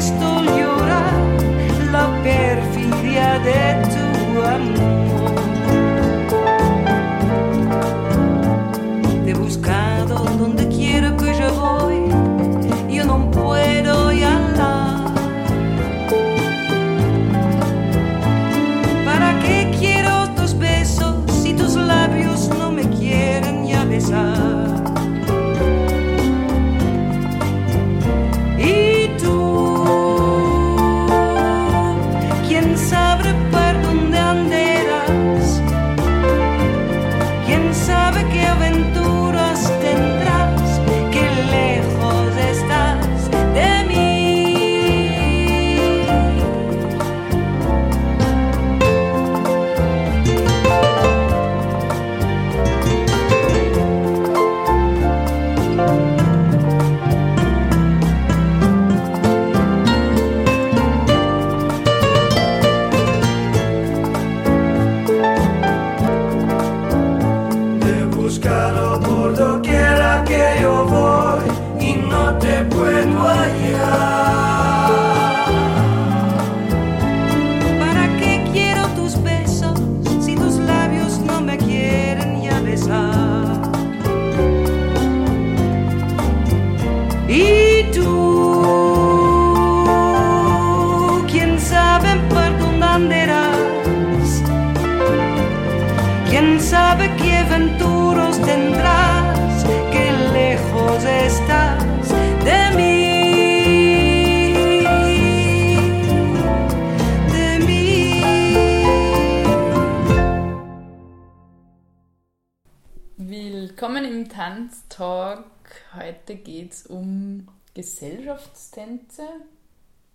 Cristo. Tanztalk. Heute geht es um Gesellschaftstänze,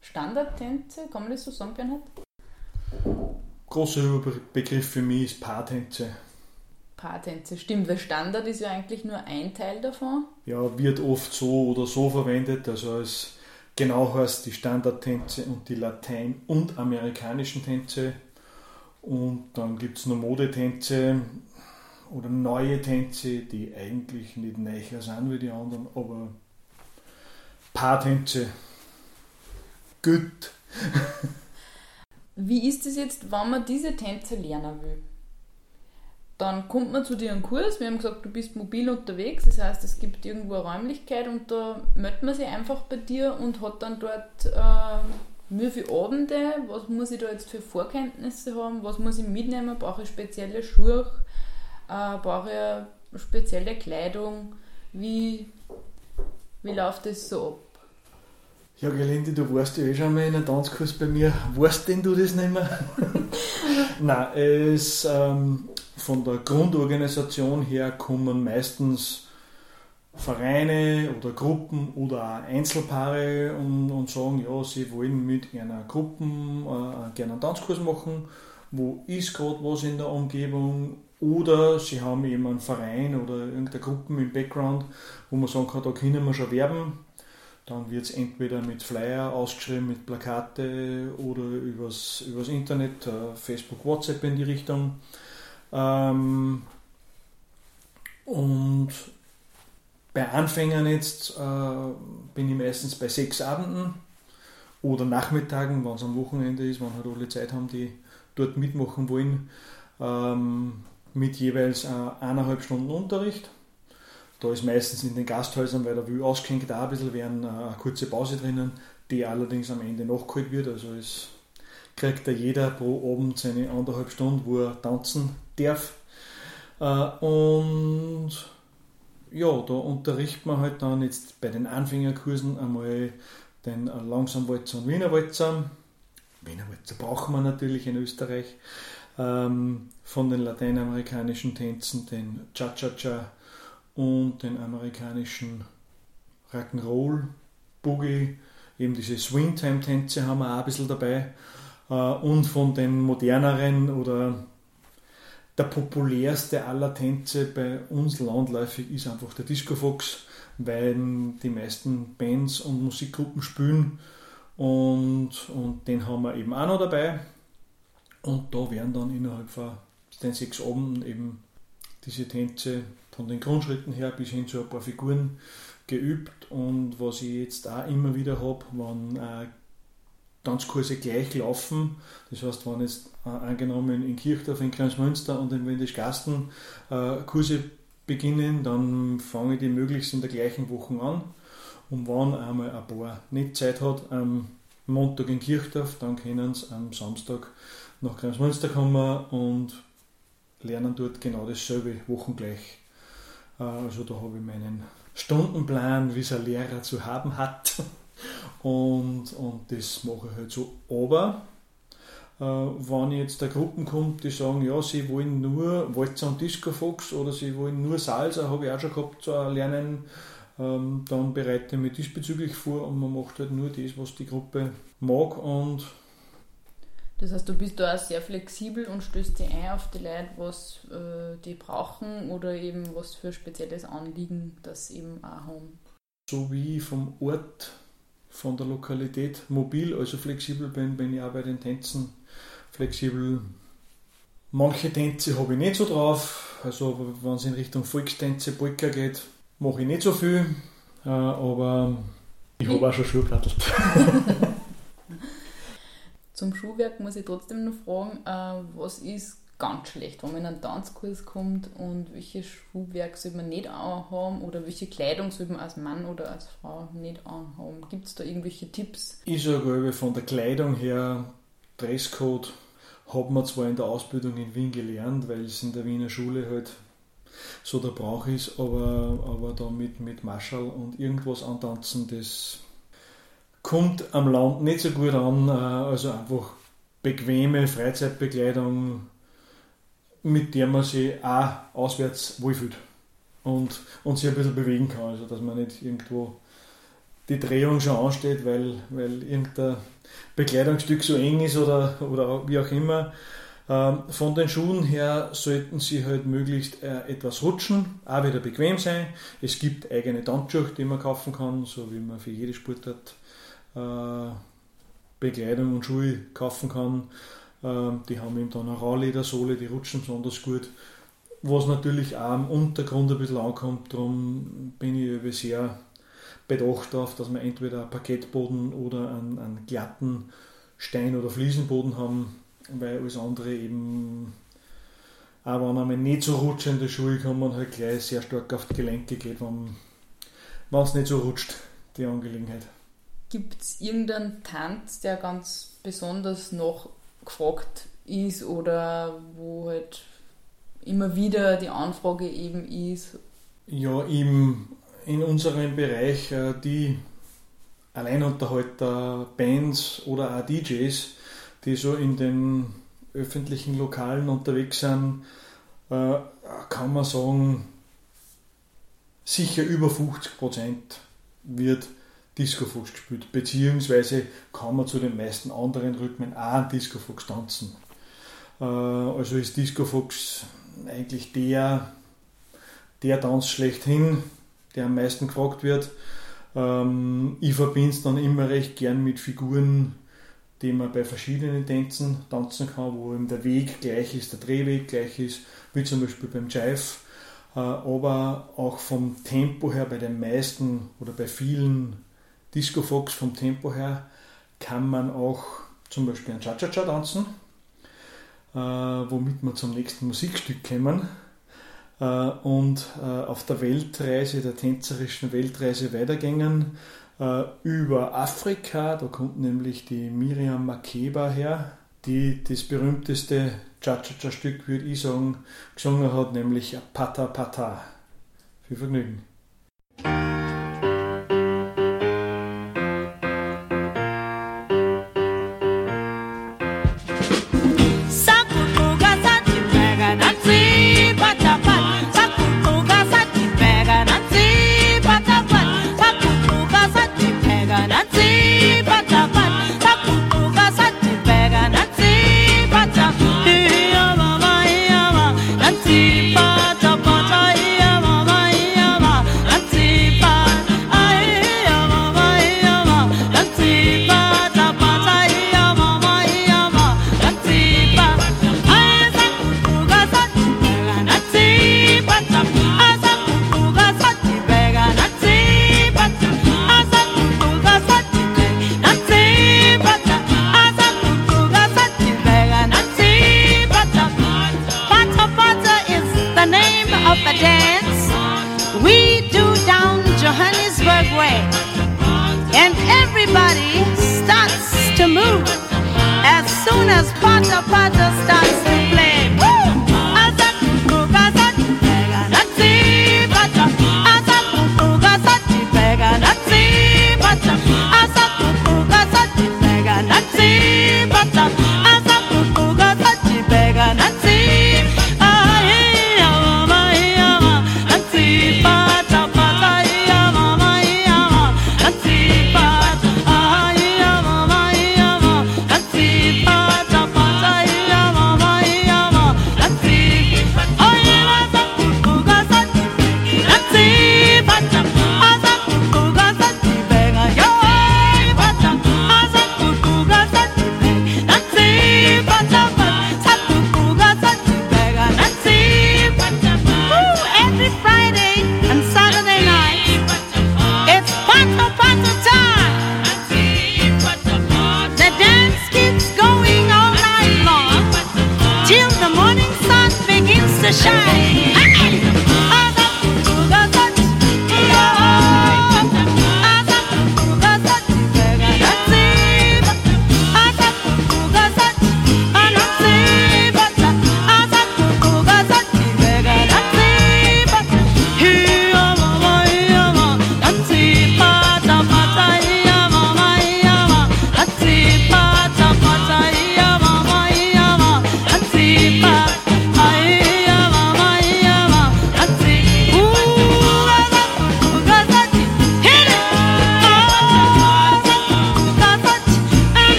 Standardtänze. Kann man das so sagen, Bernhard? Großer Begriff für mich ist Paartänze. Paartänze, stimmt, weil Standard ist ja eigentlich nur ein Teil davon. Ja, wird oft so oder so verwendet. Also es genau heißt die Standardtänze und die Latein- und amerikanischen Tänze. Und dann gibt es noch Modetänze oder neue Tänze, die eigentlich nicht neicher sind wie die anderen, aber Paartänze. Gut. Wie ist es jetzt, wenn man diese Tänze lernen will? Dann kommt man zu dir einen Kurs. Wir haben gesagt, du bist mobil unterwegs. Das heißt, es gibt irgendwo eine Räumlichkeit und da meldet man sich einfach bei dir und hat dann dort äh, wie viele Abende. Was muss ich da jetzt für Vorkenntnisse haben? Was muss ich mitnehmen? Brauche ich spezielle Schuhe? Äh, brauche ich spezielle Kleidung? Wie, wie läuft das so ab? Ja, Gelinde, du warst ja eh schon mal in einem Tanzkurs bei mir. Weißt denn du das nicht mehr? Nein, es, ähm, von der Grundorganisation her kommen meistens Vereine oder Gruppen oder auch Einzelpaare und, und sagen, ja, sie wollen mit einer Gruppe äh, gerne einen Tanzkurs machen. Wo ist gerade was in der Umgebung? Oder sie haben eben einen Verein oder irgendeine Gruppe im Background, wo man sagen kann, da können wir schon werben dann wird es entweder mit Flyer ausgeschrieben, mit Plakate oder übers, übers Internet, äh, Facebook, WhatsApp in die Richtung. Ähm, und bei Anfängern jetzt äh, bin ich meistens bei sechs Abenden oder Nachmittagen, wenn es am Wochenende ist, wenn halt alle Zeit haben, die dort mitmachen wollen, ähm, mit jeweils äh, eineinhalb Stunden Unterricht. Da ist meistens in den Gasthäusern, weil der Wü auskennt, da ein bisschen während eine kurze Pause drinnen, die allerdings am Ende nachgeholt wird. Also es kriegt da jeder pro Abend seine anderthalb Stunden, wo er tanzen darf. Äh, und ja, da unterrichtet man halt dann jetzt bei den Anfängerkursen einmal den Langsamwalzer und Wiener Walzer. Wiener Walzer brauchen wir natürlich in Österreich. Ähm, von den lateinamerikanischen Tänzen den Cha-Cha-Cha, und den amerikanischen Rock'n'Roll, Boogie, eben diese Swingtime-Tänze haben wir auch ein bisschen dabei. Äh, und von den moderneren oder der populärste aller Tänze bei uns landläufig ist einfach der Disco Fox, weil die meisten Bands und Musikgruppen spielen und, und den haben wir eben auch noch dabei. Und da werden dann innerhalb von den sechs Abenden eben diese Tänze von den Grundschritten her bis hin zu ein paar Figuren geübt. Und was ich jetzt auch immer wieder habe, wenn äh, Tanzkurse gleich laufen, das heißt, wenn jetzt äh, angenommen in Kirchdorf, in Kreismünster und in Windischgasten äh, Kurse beginnen, dann fange ich die möglichst in der gleichen Woche an. Und wenn einmal ein paar nicht Zeit hat, am Montag in Kirchdorf, dann können sie am Samstag nach Kreismünster kommen und lernen dort genau dasselbe wochengleich äh, also da habe ich meinen Stundenplan, wie es ein Lehrer zu haben hat. Und, und das mache ich halt so. Aber äh, wenn jetzt der Gruppen kommt, die sagen, ja, sie wollen nur Walzer und Disco Fox oder sie wollen nur Salsa, habe ich auch schon gehabt zu lernen, ähm, dann bereite ich mich diesbezüglich vor und man macht halt nur das, was die Gruppe mag und das heißt, du bist da auch sehr flexibel und stößt dich ein auf die Leute, was äh, die brauchen oder eben was für spezielles Anliegen das eben auch haben. So wie ich vom Ort, von der Lokalität mobil, also flexibel bin, bin ich auch bei den Tänzen flexibel. Manche Tänze habe ich nicht so drauf, also wenn es in Richtung Volkstänze, Polka geht, mache ich nicht so viel, äh, aber ich habe auch schon Schuhplattel. Zum Schuhwerk muss ich trotzdem noch fragen, äh, was ist ganz schlecht, wenn man in einen Tanzkurs kommt und welches Schuhwerk soll man nicht anhaben oder welche Kleidung soll man als Mann oder als Frau nicht anhaben? Gibt es da irgendwelche Tipps? Ich sage von der Kleidung her, Dresscode hat man zwar in der Ausbildung in Wien gelernt, weil es in der Wiener Schule halt so der Brauch ist, aber, aber da mit, mit Marschall und irgendwas antanzen, das kommt am Land nicht so gut an. Äh, also einfach bequeme Freizeitbekleidung, mit der man sich auch auswärts wohlfühlt. und, und sich ein bisschen bewegen kann. Also dass man nicht irgendwo die Drehung schon ansteht, weil, weil irgendein Bekleidungsstück so eng ist oder, oder wie auch immer. Ähm, von den Schuhen her sollten sie halt möglichst äh, etwas rutschen, auch wieder bequem sein. Es gibt eigene Tanzschuhe, die man kaufen kann, so wie man für jede Sportart Bekleidung und Schuhe kaufen kann. Ähm, die haben eben dann eine Rauledersohle, die rutschen besonders gut. Was natürlich auch am Untergrund ein bisschen ankommt, darum bin ich sehr bedacht darauf, dass wir entweder einen Parkettboden oder einen, einen glatten Stein- oder Fliesenboden haben, weil alles andere eben, auch wenn einmal nicht so rutschende Schuhe kommen, man halt gleich sehr stark auf die Gelenke geht, wenn es nicht so rutscht, die Angelegenheit. Gibt es irgendeinen Tanz, der ganz besonders noch gefragt ist oder wo halt immer wieder die Anfrage eben ist? Ja, im, in unserem Bereich äh, die Alleinunterhalter, Bands oder auch DJs, die so in den öffentlichen Lokalen unterwegs sind, äh, kann man sagen, sicher über 50 Prozent wird Discofox gespielt, beziehungsweise kann man zu den meisten anderen Rhythmen auch einen Discofox tanzen. Äh, also ist Discofox eigentlich der, der Tanz schlechthin, der am meisten gefragt wird. Ähm, ich verbinde es dann immer recht gern mit Figuren, die man bei verschiedenen Tänzen tanzen kann, wo eben der Weg gleich ist, der Drehweg gleich ist, wie zum Beispiel beim Jive, äh, aber auch vom Tempo her bei den meisten oder bei vielen Disco Fox vom Tempo her kann man auch zum Beispiel ein Cha-Cha-Cha tanzen, äh, womit wir zum nächsten Musikstück kommen äh, und äh, auf der Weltreise, der tänzerischen Weltreise weitergehen äh, über Afrika. Da kommt nämlich die Miriam Makeba her, die das berühmteste Cha-Cha-Cha-Stück, würde ich sagen, gesungen hat, nämlich Pata Pata. Viel Vergnügen.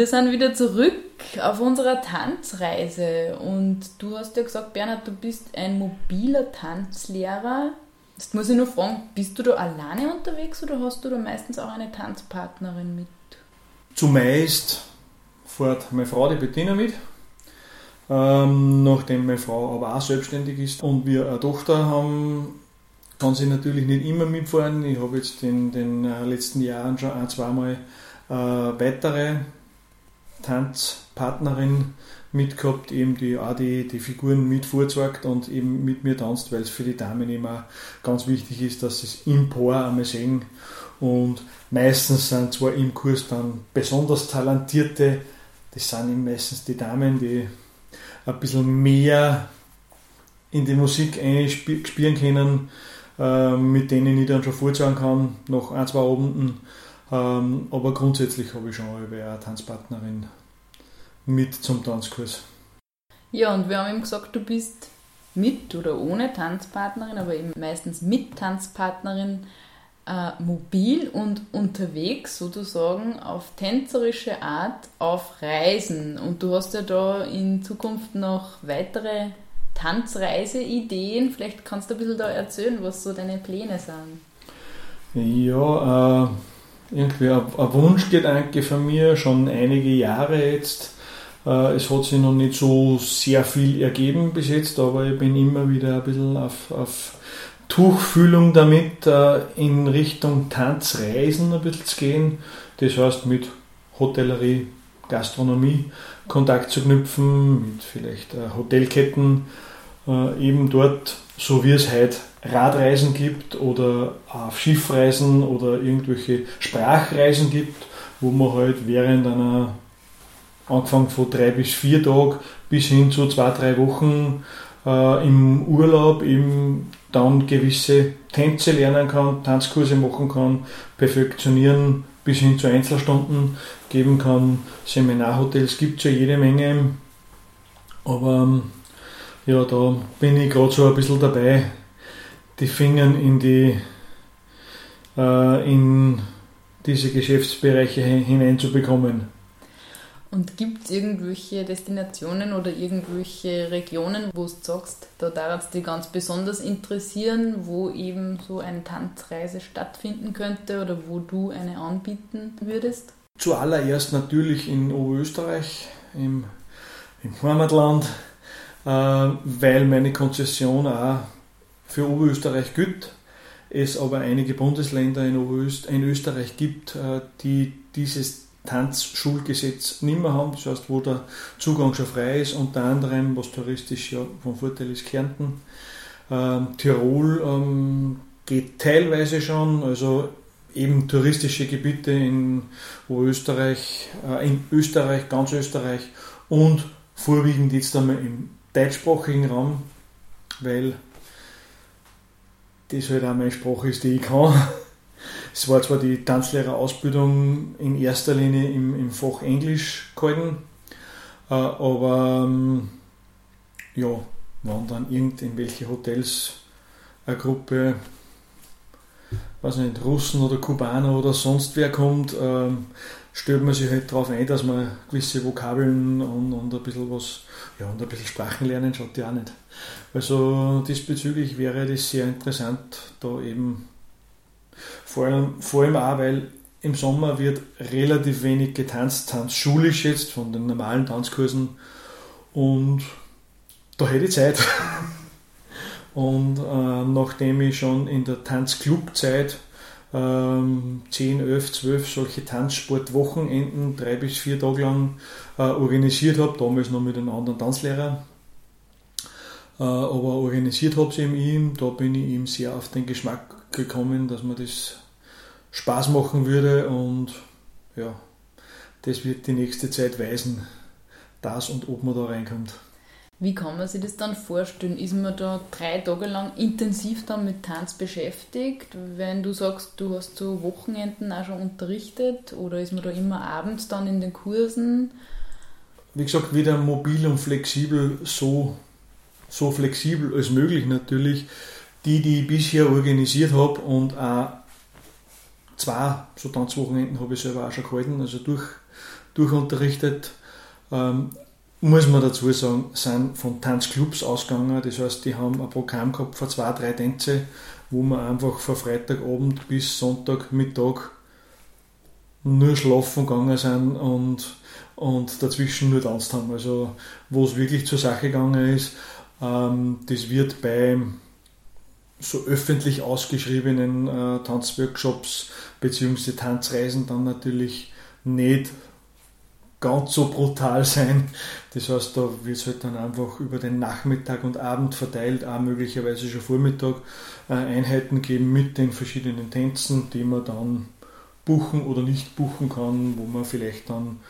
Wir sind wieder zurück auf unserer Tanzreise und du hast ja gesagt, Bernhard, du bist ein mobiler Tanzlehrer. Jetzt muss ich nur fragen, bist du da alleine unterwegs oder hast du da meistens auch eine Tanzpartnerin mit? Zumeist fährt meine Frau, die Bettina, mit. Ähm, nachdem meine Frau aber auch selbstständig ist und wir eine Tochter haben, kann sie natürlich nicht immer mitfahren. Ich habe jetzt in den äh, letzten Jahren schon ein, zweimal äh, weitere Tanzpartnerin mitgehabt, eben die auch die, die Figuren mit vorzeigt und eben mit mir tanzt, weil es für die Damen immer ganz wichtig ist, dass sie es im Paar einmal sehen. Und meistens sind zwar im Kurs dann besonders talentierte, das sind meistens die Damen, die ein bisschen mehr in die Musik einspielen können, äh, mit denen ich dann schon vorzeigen kann, nach ein, zwei Abenden. Ähm, aber grundsätzlich habe ich schon eine Tanzpartnerin mit zum Tanzkurs. Ja, und wir haben eben gesagt, du bist mit oder ohne Tanzpartnerin, aber eben meistens mit Tanzpartnerin äh, mobil und unterwegs sozusagen auf tänzerische Art auf Reisen. Und du hast ja da in Zukunft noch weitere Tanzreiseideen. Vielleicht kannst du ein bisschen da erzählen, was so deine Pläne sind. Ja, äh, irgendwie ein, ein Wunschgedanke von mir, schon einige Jahre jetzt. Äh, es hat sich noch nicht so sehr viel ergeben bis jetzt, aber ich bin immer wieder ein bisschen auf, auf Tuchfühlung damit, äh, in Richtung Tanzreisen ein bisschen zu gehen. Das heißt, mit Hotellerie, Gastronomie Kontakt zu knüpfen, mit vielleicht äh, Hotelketten, eben dort, so wie es heute Radreisen gibt oder auf Schiffreisen oder irgendwelche Sprachreisen gibt, wo man halt während einer, angefangen von drei bis vier Tagen bis hin zu zwei, drei Wochen äh, im Urlaub eben dann gewisse Tänze lernen kann, Tanzkurse machen kann, perfektionieren bis hin zu Einzelstunden geben kann. Seminarhotels gibt es ja jede Menge. Aber ähm, ja, da bin ich gerade so ein bisschen dabei, die Finger in die äh, in diese Geschäftsbereiche hineinzubekommen. Und gibt es irgendwelche Destinationen oder irgendwelche Regionen, wo du sagst, da darf es dich ganz besonders interessieren, wo eben so eine Tanzreise stattfinden könnte oder wo du eine anbieten würdest? Zuallererst natürlich in Oberösterreich, im, im Heimatland, weil meine Konzession auch für Oberösterreich gilt. Es aber einige Bundesländer in, Oberöst in Österreich gibt, äh, die dieses Tanzschulgesetz nicht mehr haben, das heißt, wo der Zugang schon frei ist, unter anderem, was touristisch ja von Vorteil ist, Kärnten. Ähm, Tirol ähm, geht teilweise schon, also eben touristische Gebiete in Österreich, äh, in Österreich, ganz Österreich und vorwiegend jetzt einmal im deutschsprachigen Raum, weil das halt auch meine Sprache ist, die ich kann. Es war zwar die Tanzlehrerausbildung in erster Linie im, im Fach Englisch gehalten, äh, aber ähm, ja, wenn dann irgendwelche Hotels eine Gruppe, weiß nicht, Russen oder Kubaner oder sonst wer kommt, ähm, stellt man sich halt darauf ein, dass man gewisse Vokabeln und, und ein bisschen was, ja, und ein bisschen Sprachen lernen schaut ja auch nicht. Also diesbezüglich wäre das sehr interessant, da eben vor allem, vor allem auch, weil im Sommer wird relativ wenig getanzt, tanzschulisch jetzt von den normalen Tanzkursen und da hätte ich Zeit. Und äh, nachdem ich schon in der Tanzclub-Zeit ähm, 10, 11, 12 solche Tanzsportwochenenden, drei bis vier Tage lang äh, organisiert habe, damals noch mit einem anderen Tanzlehrer, äh, aber organisiert habe sie ihm, da bin ich ihm sehr auf den Geschmack gekommen, dass mir das Spaß machen würde und ja, das wird die nächste Zeit weisen, das und ob man da reinkommt. Wie kann man sich das dann vorstellen? Ist man da drei Tage lang intensiv dann mit Tanz beschäftigt? Wenn du sagst, du hast so Wochenenden auch schon unterrichtet oder ist man da immer abends dann in den Kursen? Wie gesagt, wieder mobil und flexibel so so flexibel als möglich natürlich. Die, die ich bisher organisiert habe und auch zwei so Tanzwochenenden habe ich selber auch schon gehalten, also durch, durchunterrichtet. Ähm, muss man dazu sagen, sind von Tanzclubs ausgegangen. Das heißt, die haben ein Programm gehabt für zwei, drei Tänze, wo man einfach von Freitagabend bis Sonntagmittag nur schlafen gegangen sind und, und dazwischen nur tanzt haben. Also, wo es wirklich zur Sache gegangen ist, ähm, das wird bei so öffentlich ausgeschriebenen äh, Tanzworkshops bzw. Tanzreisen dann natürlich nicht ganz so brutal sein. Das heißt, da wird es halt dann einfach über den Nachmittag und Abend verteilt, auch möglicherweise schon Vormittag, äh, Einheiten geben mit den verschiedenen Tänzen, die man dann buchen oder nicht buchen kann, wo man vielleicht dann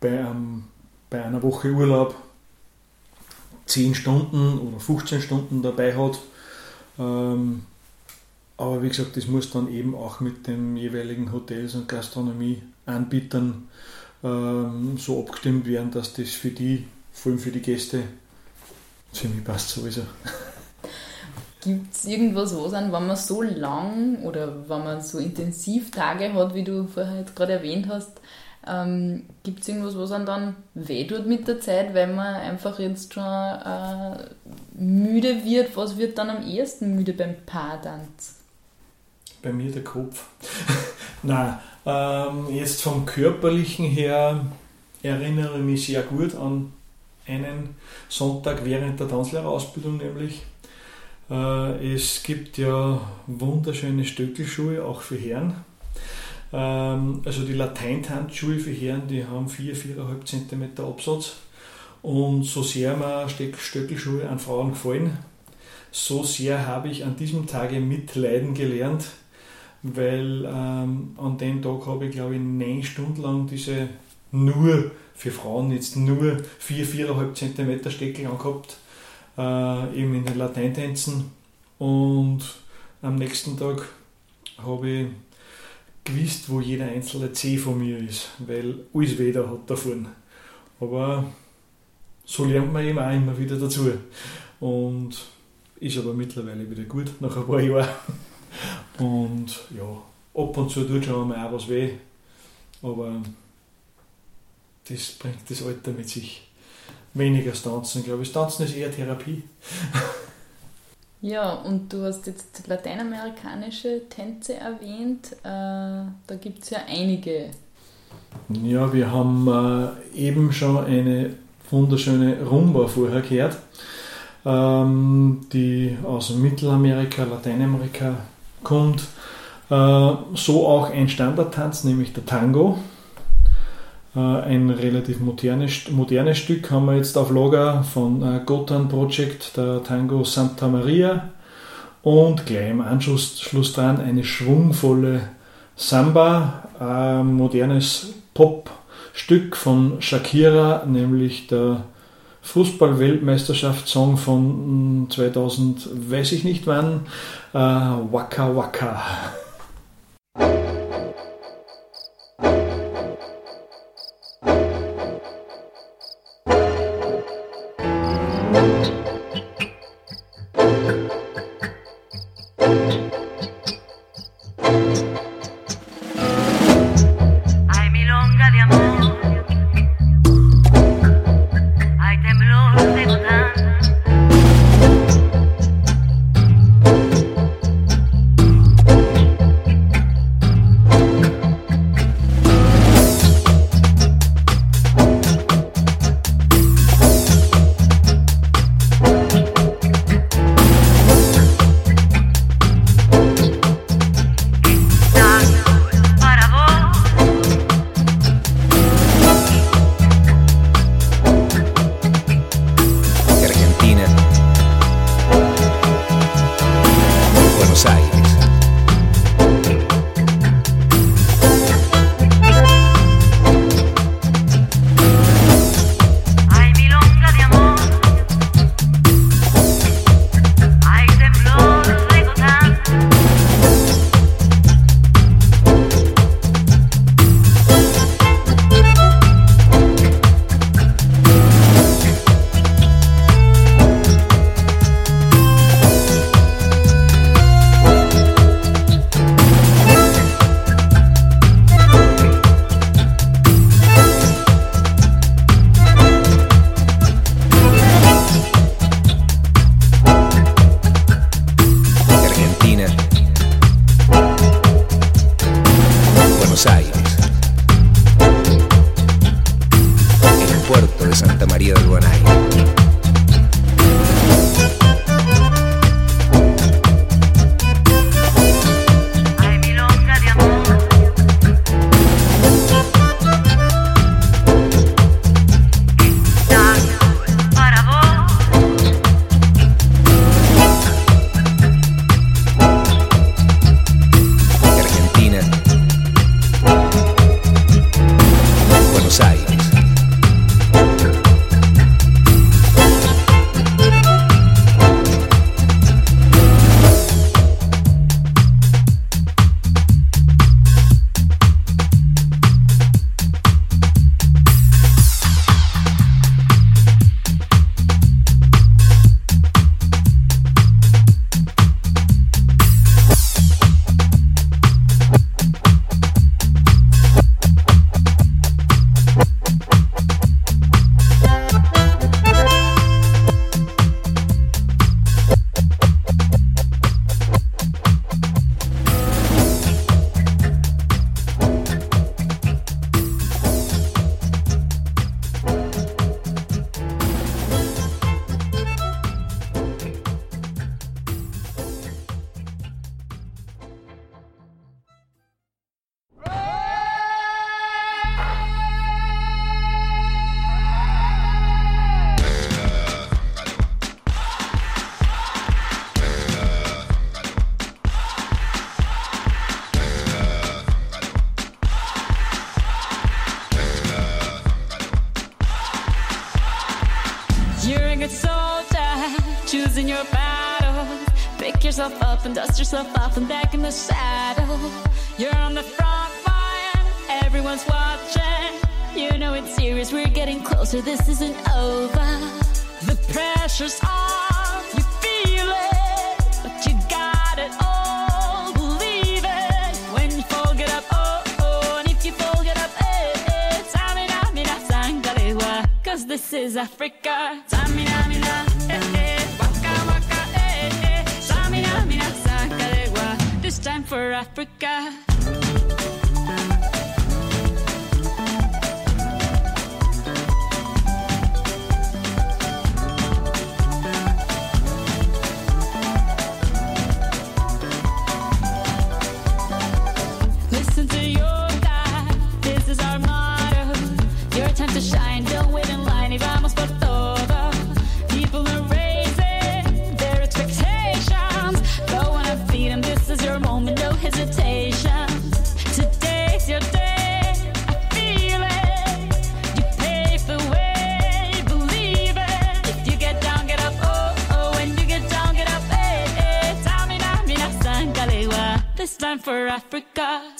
bei, ähm, bei einer Woche Urlaub 10 Stunden oder 15 Stunden dabei hat. Ähm, aber wie gesagt, das muss dann eben auch mit den jeweiligen Hotels und Gastronomieanbietern ähm, so abgestimmt werden, dass das für die, vor allem für die Gäste, für mich passt sowieso. Gibt es irgendwas, was an, wenn man so lang oder wenn man so intensiv Tage hat, wie du vorher gerade erwähnt hast, ähm, Gibt es irgendwas, was einem dann weh tut mit der Zeit, weil man einfach jetzt schon äh, müde wird? Was wird dann am ehesten müde beim Paartanz? Bei mir der Kopf. Nein, ähm, jetzt vom körperlichen her erinnere ich mich sehr gut an einen Sonntag während der Tanzlehrerausbildung nämlich. Äh, es gibt ja wunderschöne Stöckelschuhe, auch für Herren. Ähm, also die Lateintanzschuhe für Herren, die haben 4, 4,5 cm Absatz. Und so sehr mir Stöckelschuhe an Frauen gefallen, so sehr habe ich an diesem Tage mitleiden gelernt, weil ähm, an dem Tag habe ich glaube ich neun Stunden lang diese nur für Frauen jetzt nur 4, 4,5 cm Steckel angehabt, äh, eben in den Lateintänzen. Und am nächsten Tag habe ich gewusst, wo jeder einzelne C von mir ist, weil alles weder hat davon. Aber so lernt man eben auch immer wieder dazu. Und ist aber mittlerweile wieder gut, nach ein paar Jahren. Und ja, ab und zu tut schon einmal auch was weh. Aber das bringt das Alter mit sich. Weniger das Tanzen, glaube ich. Das Tanzen ist eher Therapie. Ja, und du hast jetzt lateinamerikanische Tänze erwähnt. Äh, da gibt es ja einige. Ja, wir haben äh, eben schon eine wunderschöne Rumba vorher gehört, ähm, die aus Mittelamerika, Lateinamerika kommt. Äh, so auch ein Standardtanz, nämlich der Tango. Äh, ein relativ modernes, modernes Stück haben wir jetzt auf Lager von äh, Gotan Project, der Tango Santa Maria. Und gleich im Anschluss Schluss dran eine schwungvolle Samba, ein modernes Popstück von Shakira, nämlich der Fußball-Weltmeisterschaftssong von 2000, hm, weiß ich nicht wann, äh, Waka Waka. Pressure's on, you feel it, but you got it all. Believe it when you fall, get up, oh oh, and if you fall, get up, eh eh. Tamina, mina, sangalewa, cause this is Africa. Tamina, mina, eh eh, waka waka, eh eh. Tamina, mina, sangalewa, this time for Africa. For Africa.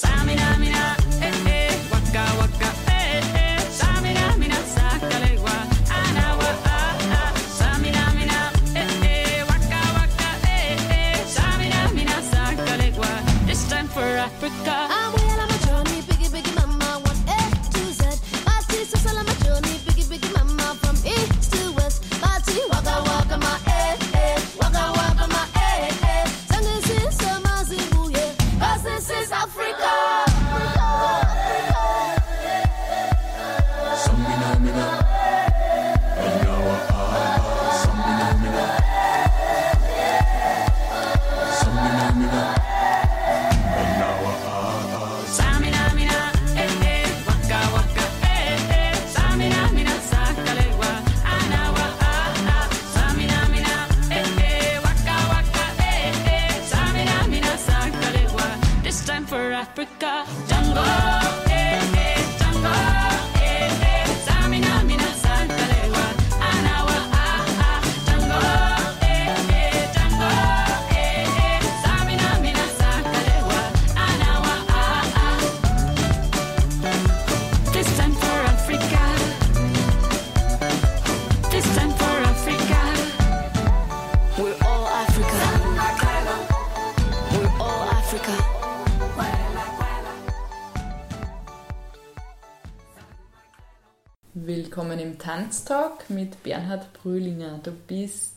Mit Bernhard Brühlinger. Du bist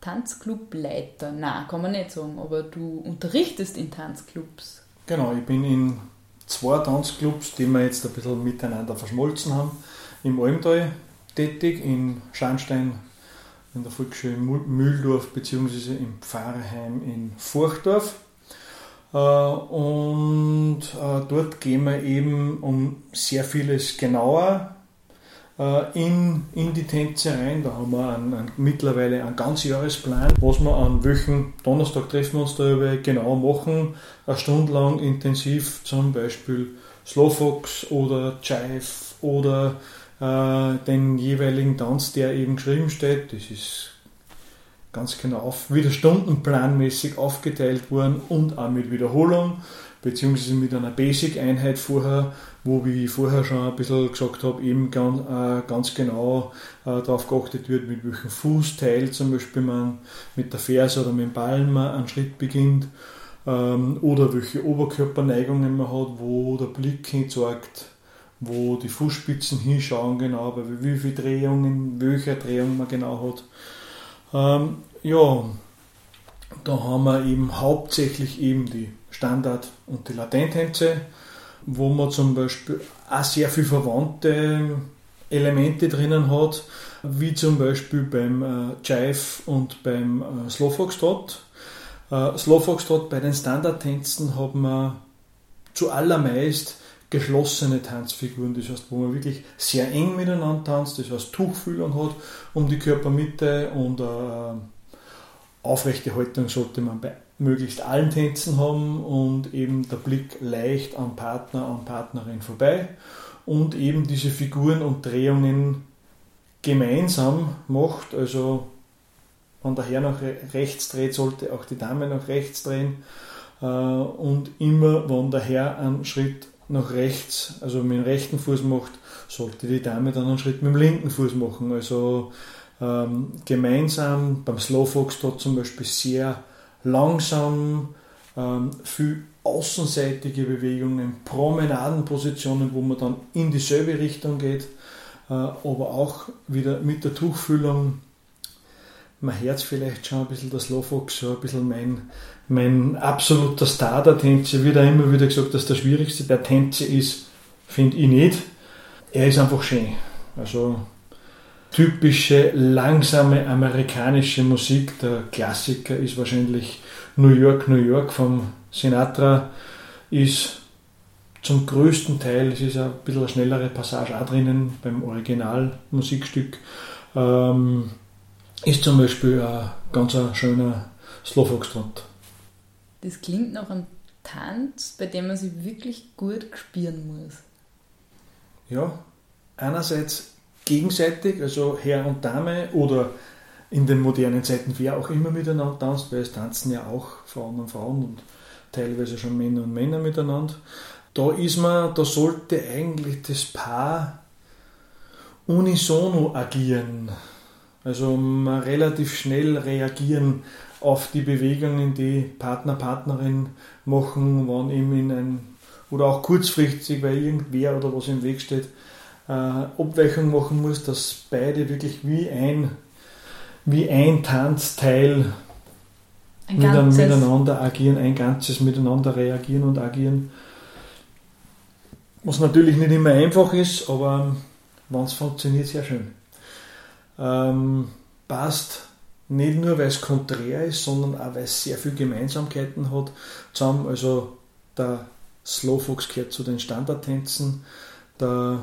Tanzclubleiter. Na, kann man nicht sagen, aber du unterrichtest in Tanzclubs. Genau, ich bin in zwei Tanzclubs, die wir jetzt ein bisschen miteinander verschmolzen haben, im Almtal tätig, in Scharnstein, in der Volksschule Mü- Mühldorf bzw. im Pfarrheim in Furchdorf. Äh, Und äh, dort gehen wir eben um sehr vieles genauer in, in die Tänze rein. Da haben wir einen, einen, mittlerweile einen Ganzjahresplan, was wir an welchen Donnerstag treffen wir uns darüber genau machen. Eine Stunde lang intensiv zum Beispiel Slowfox oder Jive oder äh, den jeweiligen Tanz, der eben geschrieben steht. Das ist ganz genau auf, wieder stundenplanmäßig aufgeteilt worden und auch mit Wiederholung, beziehungsweise mit einer Basic-Einheit vorher, wo, wie ich vorher schon ein bisschen gesagt habe, eben ganz, äh, ganz genau äh, darauf geachtet wird, mit welchem Fußteil zum Beispiel man mit der Ferse oder mit dem Ballen man einen Schritt beginnt, ähm, oder welche Oberkörperneigungen man hat, wo der Blick hinzeigt, wo die Fußspitzen hinschauen genau, bei wie viele Drehungen, welcher Drehung man genau hat. Ähm, ja, da haben wir eben hauptsächlich eben die Standard- und die Latenttänze, wo man zum Beispiel auch sehr viel verwandte Elemente drinnen hat, wie zum Beispiel beim äh, Jive und beim äh, Slow Foxtrot. Äh, Slow Foxtrot bei den Standardtänzen hat man zuallermeist geschlossene Tanzfiguren, das heißt, wo man wirklich sehr eng miteinander tanzt, das heißt Tuchfühlung hat um die Körpermitte und äh, aufrechte Haltung sollte man bei möglichst allen Tänzen haben und eben der Blick leicht am Partner, an Partnerin vorbei und eben diese Figuren und Drehungen gemeinsam macht, also wenn der Herr nach re- rechts dreht, sollte auch die Dame nach rechts drehen. Äh, und immer, wenn der Herr einen Schritt nach rechts, also mit dem rechten Fuß macht, sollte die Dame dann einen Schritt mit dem linken Fuß machen. Also ähm, gemeinsam beim Slow Foxtrot zum Beispiel sehr langsam, ähm, viel außenseitige Bewegungen, Promenadenpositionen, wo man dann in dieselbe Richtung geht, äh, aber auch wieder mit der Tuchfüllung. Man hört vielleicht schon ein bisschen das Slowfox, so ein bisschen mein, mein absoluter Star der Tänze. Wird auch immer wieder gesagt, dass der schwierigste der Tänze ist, finde ich nicht. Er ist einfach schön. Also typische langsame amerikanische Musik. Der Klassiker ist wahrscheinlich New York, New York vom Sinatra. Ist zum größten Teil, es ist ein bisschen eine schnellere Passage auch drinnen beim Originalmusikstück, ähm, ist zum Beispiel ein ganz ein schöner Slowfoxtrot. Das klingt nach einem Tanz, bei dem man sich wirklich gut spüren muss. Ja, einerseits gegenseitig, also Herr und Dame oder in den modernen Zeiten wer auch immer miteinander tanzt, weil es tanzen ja auch Frauen und Frauen und teilweise schon Männer und Männer miteinander. Da ist man, da sollte eigentlich das Paar unisono agieren. Also man relativ schnell reagieren auf die Bewegungen, die Partner, Partnerin machen, wann eben in ein, oder auch kurzfristig, weil irgendwer oder was im Weg steht, äh, Abweichung machen muss, dass beide wirklich wie ein, wie ein Tanzteil Ein miteinander agieren, ein Ganzes miteinander reagieren und agieren. Was natürlich nicht immer einfach ist, aber wenn es funktioniert, sehr schön. Ähm, passt nicht nur, weil es konträr ist, sondern auch, weil es sehr viele Gemeinsamkeiten hat. Zusammen, also der Slowfox gehört zu den Standardtänzen, der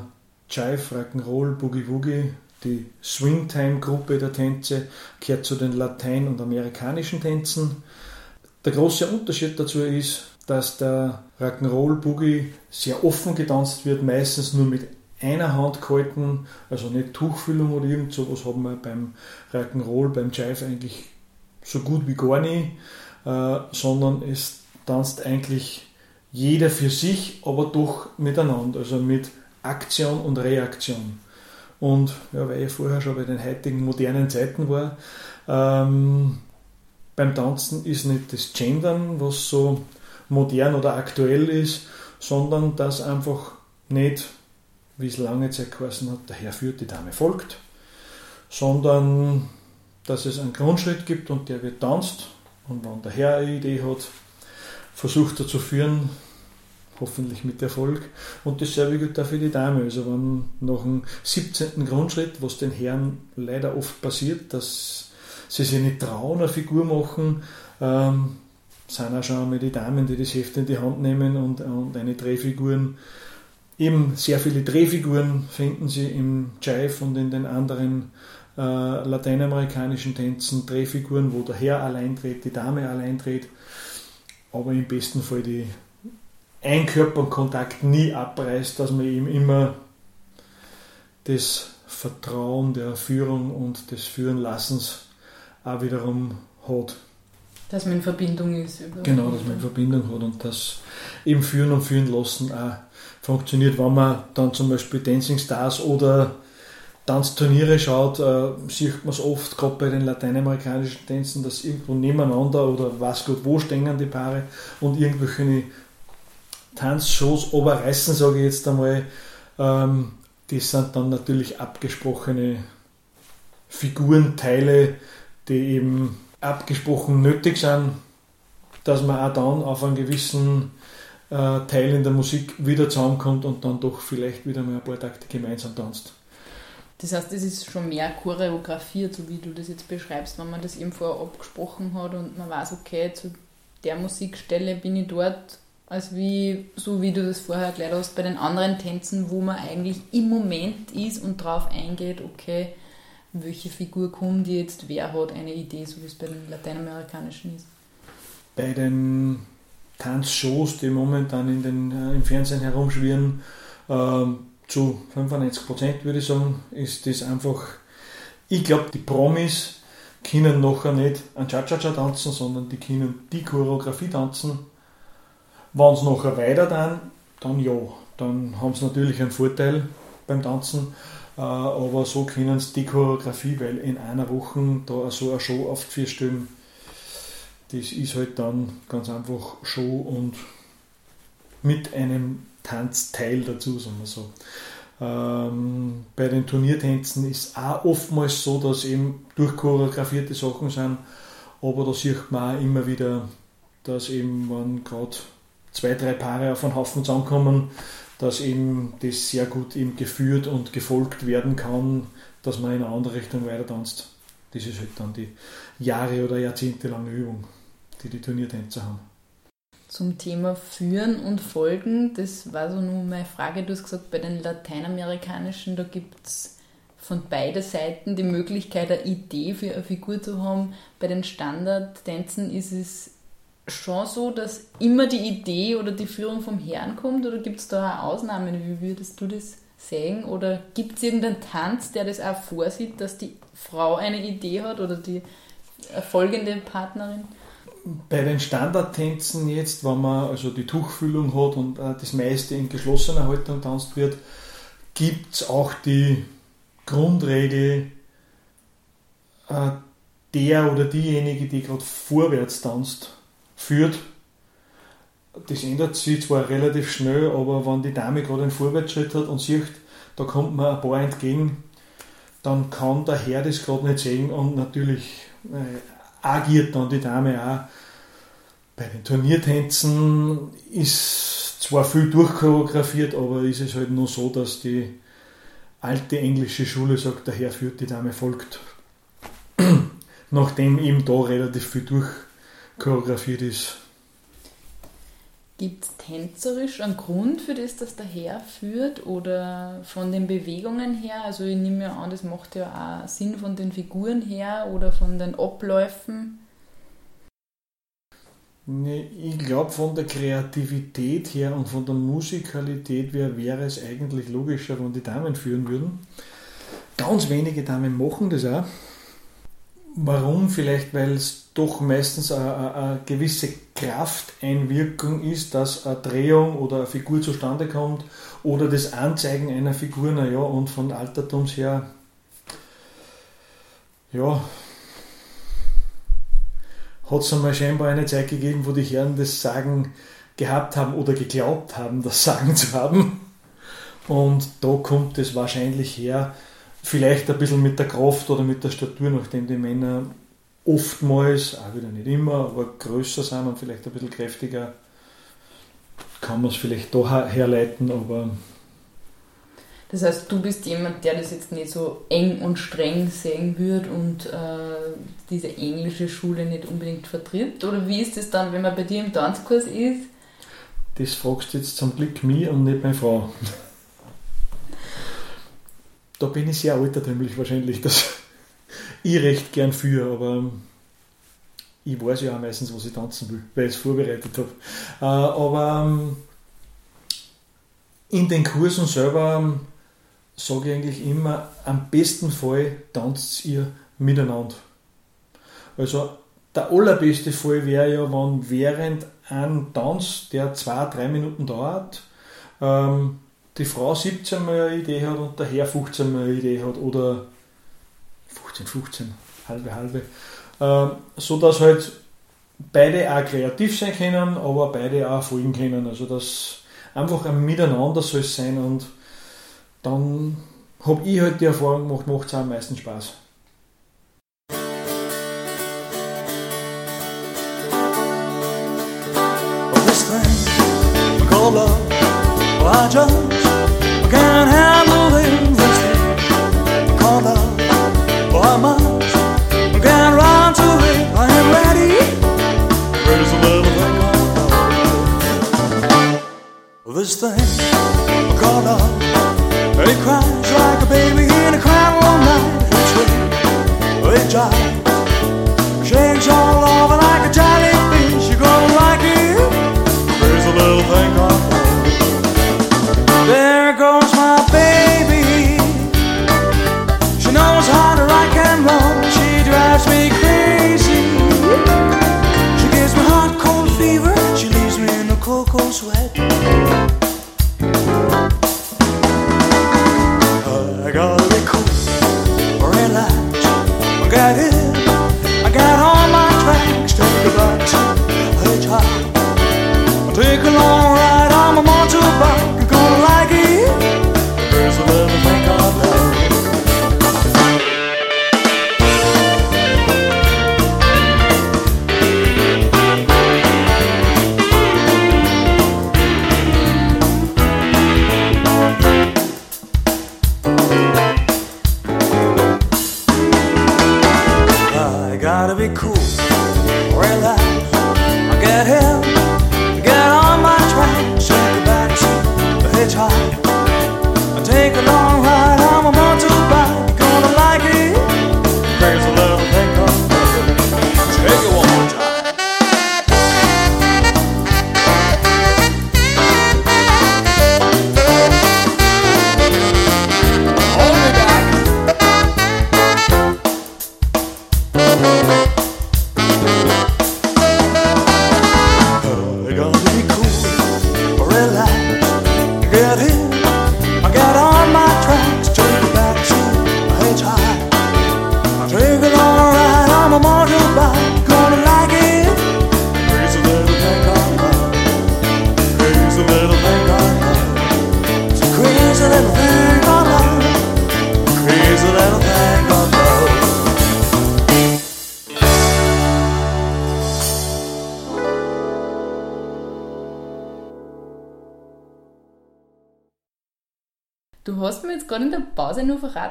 Jive, Rock'n'Roll, Boogie Woogie, die Swingtime-Gruppe der Tänze gehört zu den Latein- und amerikanischen Tänzen. Der große Unterschied dazu ist, dass der Rock'n'Roll Boogie sehr offen getanzt wird, meistens nur mit einer Hand gehalten, also nicht Tuchfüllung oder irgend sowas haben wir beim Rock'n'Roll, beim Jive eigentlich so gut wie gar nie, äh, sondern es tanzt eigentlich jeder für sich, aber doch miteinander, also mit Aktion und Reaktion. Und ja, weil ich vorher schon bei den heutigen modernen Zeiten war, ähm, beim Tanzen ist nicht das Gendern, was so modern oder aktuell ist, sondern dass einfach nicht, wie es lange Zeit geheißen hat, der Herr führt, die Dame folgt, sondern dass es einen Grundschritt gibt und der wird tanzt und wenn der Herr eine Idee hat, versucht er zu führen, hoffentlich mit Erfolg. Und dasselbe gilt auch für die Dame. Also wenn nach dem 17. Grundschritt, was den Herren leider oft passiert, dass sie sich nicht trauen, eine Figur machen, ähm, sind auch schon einmal die Damen, die das Heft in die Hand nehmen und, und eine Drehfiguren. Eben sehr viele Drehfiguren finden Sie im Jive und in den anderen äh, lateinamerikanischen Tänzen. Drehfiguren, wo der Herr allein dreht, die Dame allein dreht, aber im besten Fall die Einkörperkontakt nie abreißt, dass man ihm immer das Vertrauen der Führung und des Führenlassens auch wiederum hat. Dass man in Verbindung ist. Genau, dass man eine Verbindung hat und das eben Führen und Führen lassen auch funktioniert. Wenn man dann zum Beispiel Dancing Stars oder Tanzturniere schaut, äh, sieht man es oft, gerade bei den lateinamerikanischen Tänzen, dass irgendwo nebeneinander oder was Gott wo stehen die Paare und irgendwelche Tanzshows oberreißen, sage ich jetzt einmal. Ähm, die sind dann natürlich abgesprochene Figurenteile, die eben abgesprochen nötig sind, dass man auch dann auf einen gewissen äh, Teil in der Musik wieder zusammenkommt und dann doch vielleicht wieder mal ein paar Takte gemeinsam tanzt. Das heißt, es ist schon mehr choreografiert, so wie du das jetzt beschreibst, wenn man das eben vorher abgesprochen hat und man weiß, okay, zu der Musikstelle bin ich dort, als wie, so wie du das vorher erklärt hast, bei den anderen Tänzen, wo man eigentlich im Moment ist und drauf eingeht, okay, welche Figur kommt jetzt, wer hat eine Idee, so wie es bei den lateinamerikanischen ist. Bei den Tanzshows, die momentan in den, äh, im Fernsehen herumschwirren, ähm, zu 95 Prozent würde ich sagen, ist das einfach, ich glaube, die Promis, können nachher nicht ein Cha-Cha-Cha tanzen, sondern die können die Choreografie tanzen. Wenn es nachher weiter dann, dann ja, dann haben sie natürlich einen Vorteil beim Tanzen, äh, aber so können sie die Choreografie, weil in einer Woche da so eine Show aufgeführt stellen, das ist halt dann ganz einfach Show und mit einem Tanzteil dazu, sagen wir so. Ähm, bei den Turniertänzen ist auch oftmals so, dass eben durchchoreografierte Sachen sind, aber da sieht man auch immer wieder, dass eben, wenn gerade zwei, drei Paare auf einen Haufen zusammenkommen, dass eben das sehr gut eben geführt und gefolgt werden kann, dass man in eine andere Richtung weiter tanzt. Das ist halt dann die Jahre- oder jahrzehntelange Übung, die die Turniertänzer haben. Zum Thema Führen und Folgen, das war so nur meine Frage. Du hast gesagt, bei den lateinamerikanischen, da gibt es von beiden Seiten die Möglichkeit, eine Idee für eine Figur zu haben. Bei den Standardtänzen ist es schon so, dass immer die Idee oder die Führung vom Herrn kommt oder gibt es da auch Ausnahmen? Wie würdest du das sehen? Oder gibt es irgendeinen Tanz, der das auch vorsieht, dass die Frau eine Idee hat oder die folgende Partnerin? Bei den Standardtänzen jetzt, wenn man also die Tuchfüllung hat und äh, das meiste in geschlossener Haltung tanzt wird, gibt es auch die Grundregel, äh, der oder diejenige, die gerade vorwärts tanzt, führt. Das ändert sich zwar relativ schnell, aber wenn die Dame gerade einen Vorwärtsschritt hat und sieht, da kommt mir ein paar entgegen, dann kann der Herr das gerade nicht sehen und natürlich äh, agiert dann die Dame auch. Bei den Turniertänzen ist zwar viel durchchoreografiert, aber ist es halt nur so, dass die alte englische Schule sagt, der Herr führt, die Dame folgt. Nachdem eben da relativ viel durchchoreografiert ist. Gibt es tänzerisch einen Grund für das, dass der Herr führt oder von den Bewegungen her? Also ich nehme ja an, das macht ja auch Sinn von den Figuren her oder von den Abläufen. Nee, ich glaube, von der Kreativität her und von der Musikalität her wäre es eigentlich logischer, wenn die Damen führen würden. Ganz wenige Damen machen das auch. Warum? Vielleicht, weil es doch meistens eine, eine, gewisse Krafteinwirkung ist, dass eine Drehung oder eine Figur zustande kommt oder das Anzeigen einer Figur, naja, und von Altertums her, ja, hat es einmal scheinbar eine Zeit gegeben, wo die Herren das Sagen gehabt haben oder geglaubt haben, das Sagen zu haben. Und da kommt es wahrscheinlich her, vielleicht ein bisschen mit der Kraft oder mit der Statur, nachdem die Männer oftmals, auch wieder nicht immer, aber größer sind und vielleicht ein bisschen kräftiger, kann man es vielleicht da herleiten, aber Das heißt, du bist jemand, der das jetzt nicht so eng und streng sehen wird und äh, diese englische Schule nicht unbedingt vertritt? Oder wie ist es dann, wenn man bei dir im Tanzkurs ist? das fragst du jetzt zum Glück mich und nicht meine Frau. Da bin ich sehr altertümlich wahrscheinlich, dass ich recht gern führe, aber ich weiß ja auch meistens, was ich tanzen will, weil ich es vorbereitet habe. Äh, aber ähm, in den Kursen selber ähm, sage ich eigentlich immer, am besten Fall tanzt ihr miteinander. Also der allerbeste Fall wäre ja, wenn während ein Tanz, der zwei, drei Minuten dauert, ähm, die Frau 17 Mal eine Idee hat und der Herr 15 Mal eine Idee hat oder 15, 15, halbe, halbe. Ähm, so dass halt beide auch kreativ sein können, aber beide auch folgen können. Also dass einfach ein Miteinander soll es sein und dann habe ich halt die Erfahrung gemacht, macht es am meisten Spaß. I just can't handle this thing This thing called love. And it cries like a baby in a crying all night. It's way, it jive. Shakes all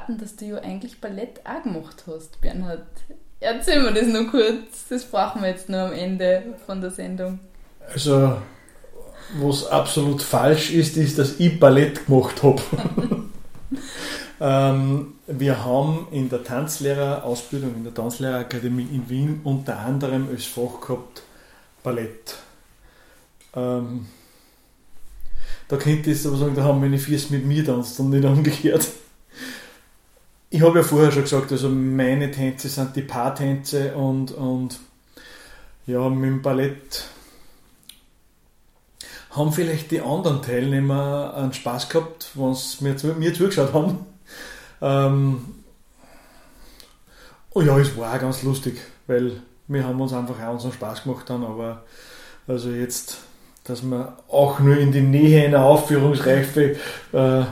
verraten, dass du ja eigentlich Ballett auch gemacht hast, Bernhard. Erzähl mir das nur kurz. Das brauchen wir jetzt nur am Ende von der Sendung. Also, was absolut falsch ist, ist, dass ich Ballett gemacht habe. ähm, wir haben in der Tanzlehrerausbildung, in der Tanzlehrerakademie in Wien unter anderem als Fach gehabt Ballett. Ähm, da könnte ich aber sagen, da haben meine Füße mit mir tanzt und nicht umgekehrt. Ich habe ja vorher schon gesagt, also meine Tänze sind die Paartänze und, und ja, mit dem Ballett haben vielleicht die anderen Teilnehmer einen Spaß gehabt, wenn sie mir, mir zugeschaut haben. Ähm, oh ja, es war auch ganz lustig, weil wir haben uns einfach auch unseren Spaß gemacht dann, aber also jetzt, dass wir auch nur in die Nähe einer Aufführungsreife, äh,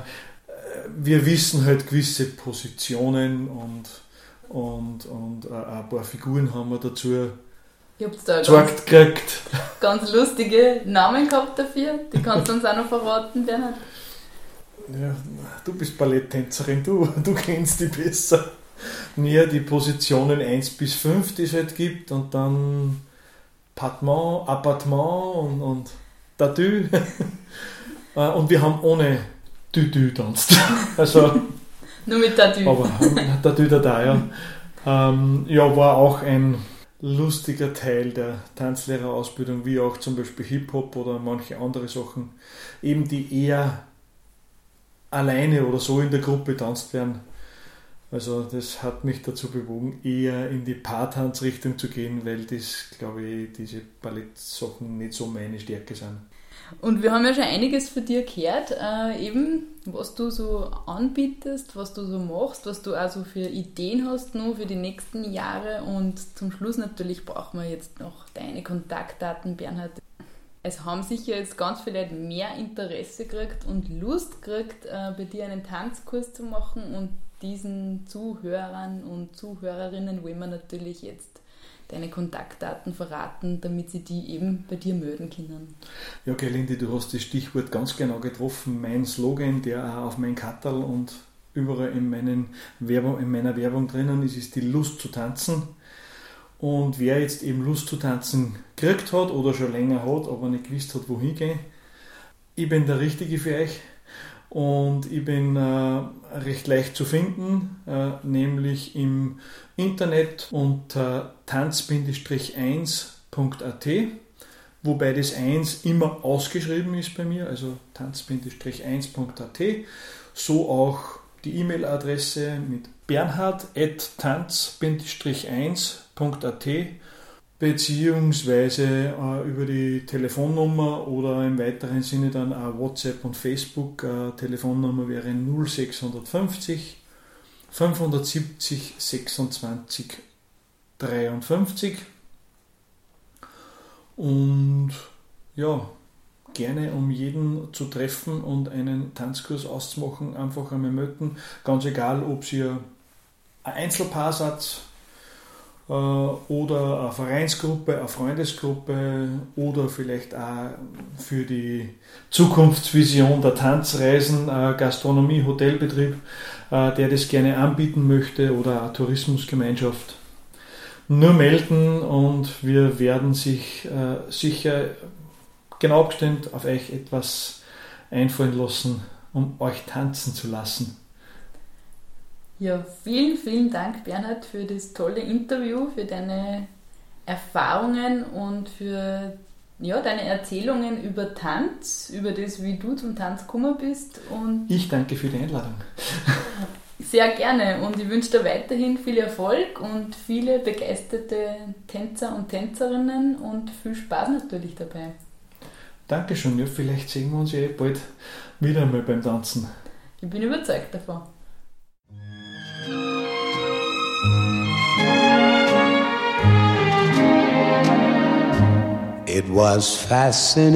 wir wissen halt gewisse Positionen und, und, und äh, ein paar Figuren haben wir dazu Ich hab's da ganz, gekriegt. ganz lustige Namen gehabt dafür. Die kannst du uns auch noch verraten, Bernhard. Ja, du bist Balletttänzerin, du, du kennst die besser. Ja, die Positionen 1 bis 5, die es halt gibt, und dann Pattement, Appartement und, und Tatü. Äh, und wir haben ohne Tütü tanzt. Also, Nur mit Tattoo. aber Tatü da, ja. Ähm, ja, war auch ein lustiger Teil der Tanzlehrerausbildung, wie auch zum Beispiel Hip-Hop oder manche andere Sachen, eben die eher alleine oder so in der Gruppe tanzt werden. Also das hat mich dazu bewogen, eher in die Paartanzrichtung zu gehen, weil das, glaube ich, diese Ballettsachen nicht so meine Stärke sind. Und wir haben ja schon einiges von dir gehört, äh, eben was du so anbietest, was du so machst, was du also für Ideen hast nur für die nächsten Jahre und zum Schluss natürlich brauchen wir jetzt noch deine Kontaktdaten, Bernhard. Es haben sicher jetzt ganz viele Leute mehr Interesse gekriegt und Lust gekriegt, äh, bei dir einen Tanzkurs zu machen und diesen Zuhörern und Zuhörerinnen wollen wir natürlich jetzt deine Kontaktdaten verraten, damit sie die eben bei dir melden können. Ja, Lindy, du hast das Stichwort ganz genau getroffen. Mein Slogan, der auch auf mein Kattel und überall in, meinen Werbung, in meiner Werbung drinnen ist, ist die Lust zu tanzen. Und wer jetzt eben Lust zu tanzen gekriegt hat oder schon länger hat, aber nicht gewusst hat, wohin gehen, ich bin der Richtige für euch. Und ich bin äh, recht leicht zu finden, äh, nämlich im Internet unter tanz-1.at, wobei das 1 immer ausgeschrieben ist bei mir, also tanz-1.at, so auch die E-Mail-Adresse mit bernhard.tanz-1.at beziehungsweise äh, über die Telefonnummer oder im weiteren Sinne dann auch WhatsApp und Facebook. Äh, Telefonnummer wäre 0650 570 26 53 und ja, gerne um jeden zu treffen und einen Tanzkurs auszumachen, einfach einmal melden. Ganz egal, ob ihr ein Einzelpaar seid äh, oder eine Vereinsgruppe, eine Freundesgruppe oder vielleicht auch für die Zukunftsvision der Tanzreisen, äh, Gastronomie, Hotelbetrieb, äh, der das gerne anbieten möchte oder eine Tourismusgemeinschaft. nur melden und wir werden sich äh, sicher genau abgestimmt auf euch etwas einfallen lassen, um euch tanzen zu lassen. Ja, vielen, vielen Dank, Bernhard, für das tolle Interview, für deine Erfahrungen und für ja, deine Erzählungen über Tanz, über das, wie du zum Tanz gekommen bist. Und Ich danke für die Einladung. sehr gerne. Und ich wünsche dir weiterhin viel Erfolg und viele begeisterte Tänzer und Tänzerinnen und viel Spaß natürlich dabei. Dankeschön, ja, vielleicht sehen wir uns ja bald wieder einmal beim Tanzen. Ich bin überzeugt davon. It was fascination,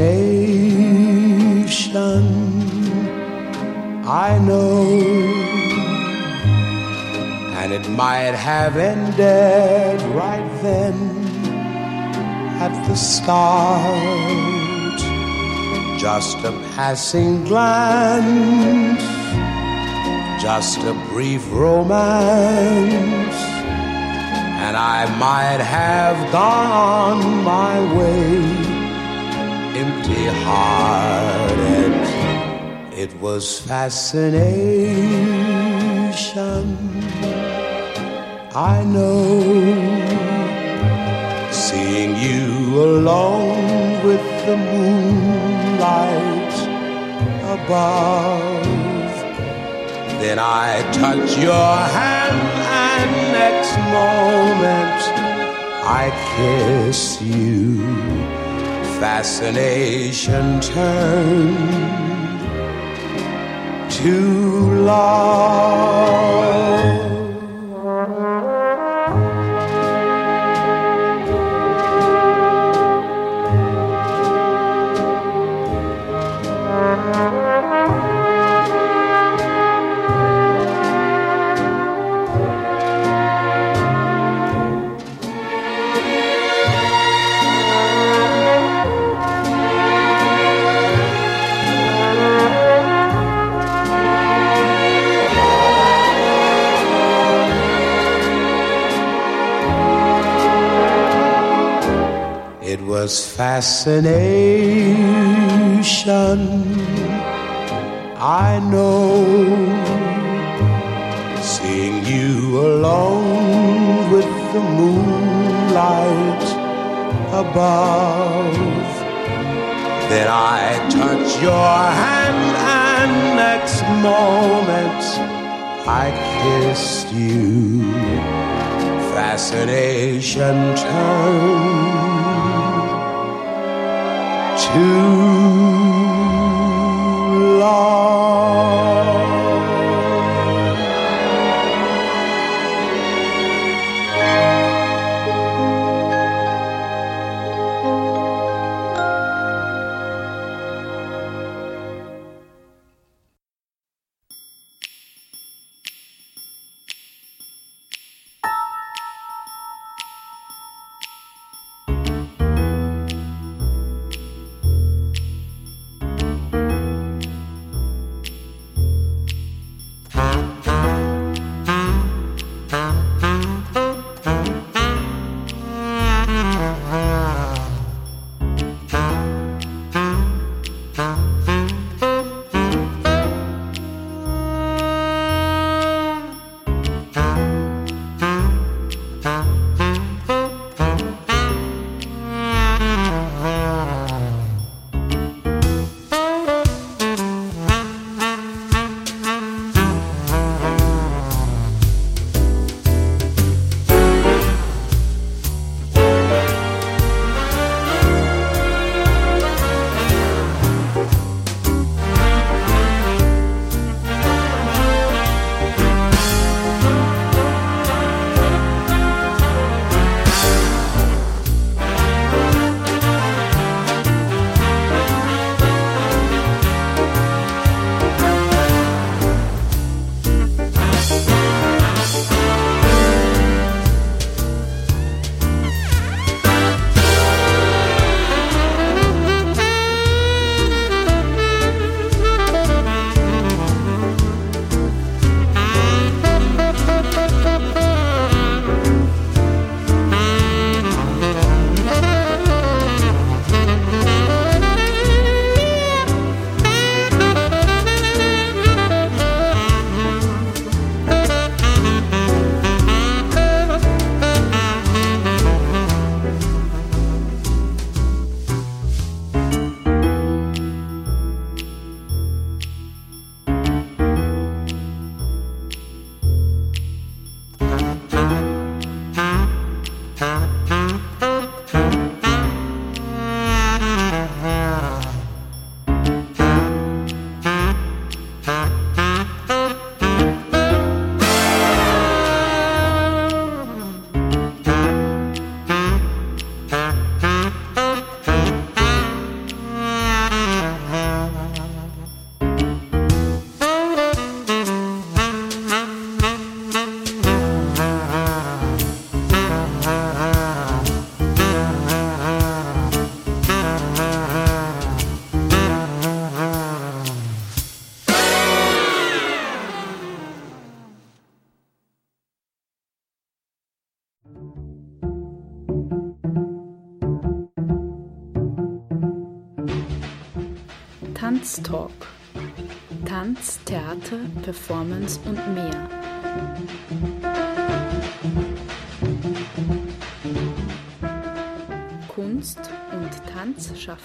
I know, and it might have ended right then at the start. Just a passing glance, just a brief romance I might have gone on my way empty hearted. It was fascination, I know, seeing you alone with the moonlight above. Then I touch your hand, and next moment I kiss you. Fascination turned to love. Was fascination, I know, seeing you alone with the moonlight above. Then I touch your hand, and next moment I kissed you. Fascination turned too.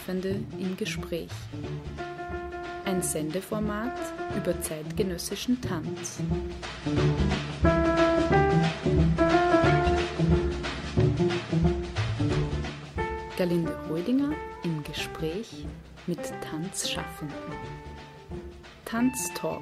Tanzschaffende im Gespräch. Ein Sendeformat über zeitgenössischen Tanz. Galinde Holdinger im Gespräch mit Tanzschaffenden. Tanztalk.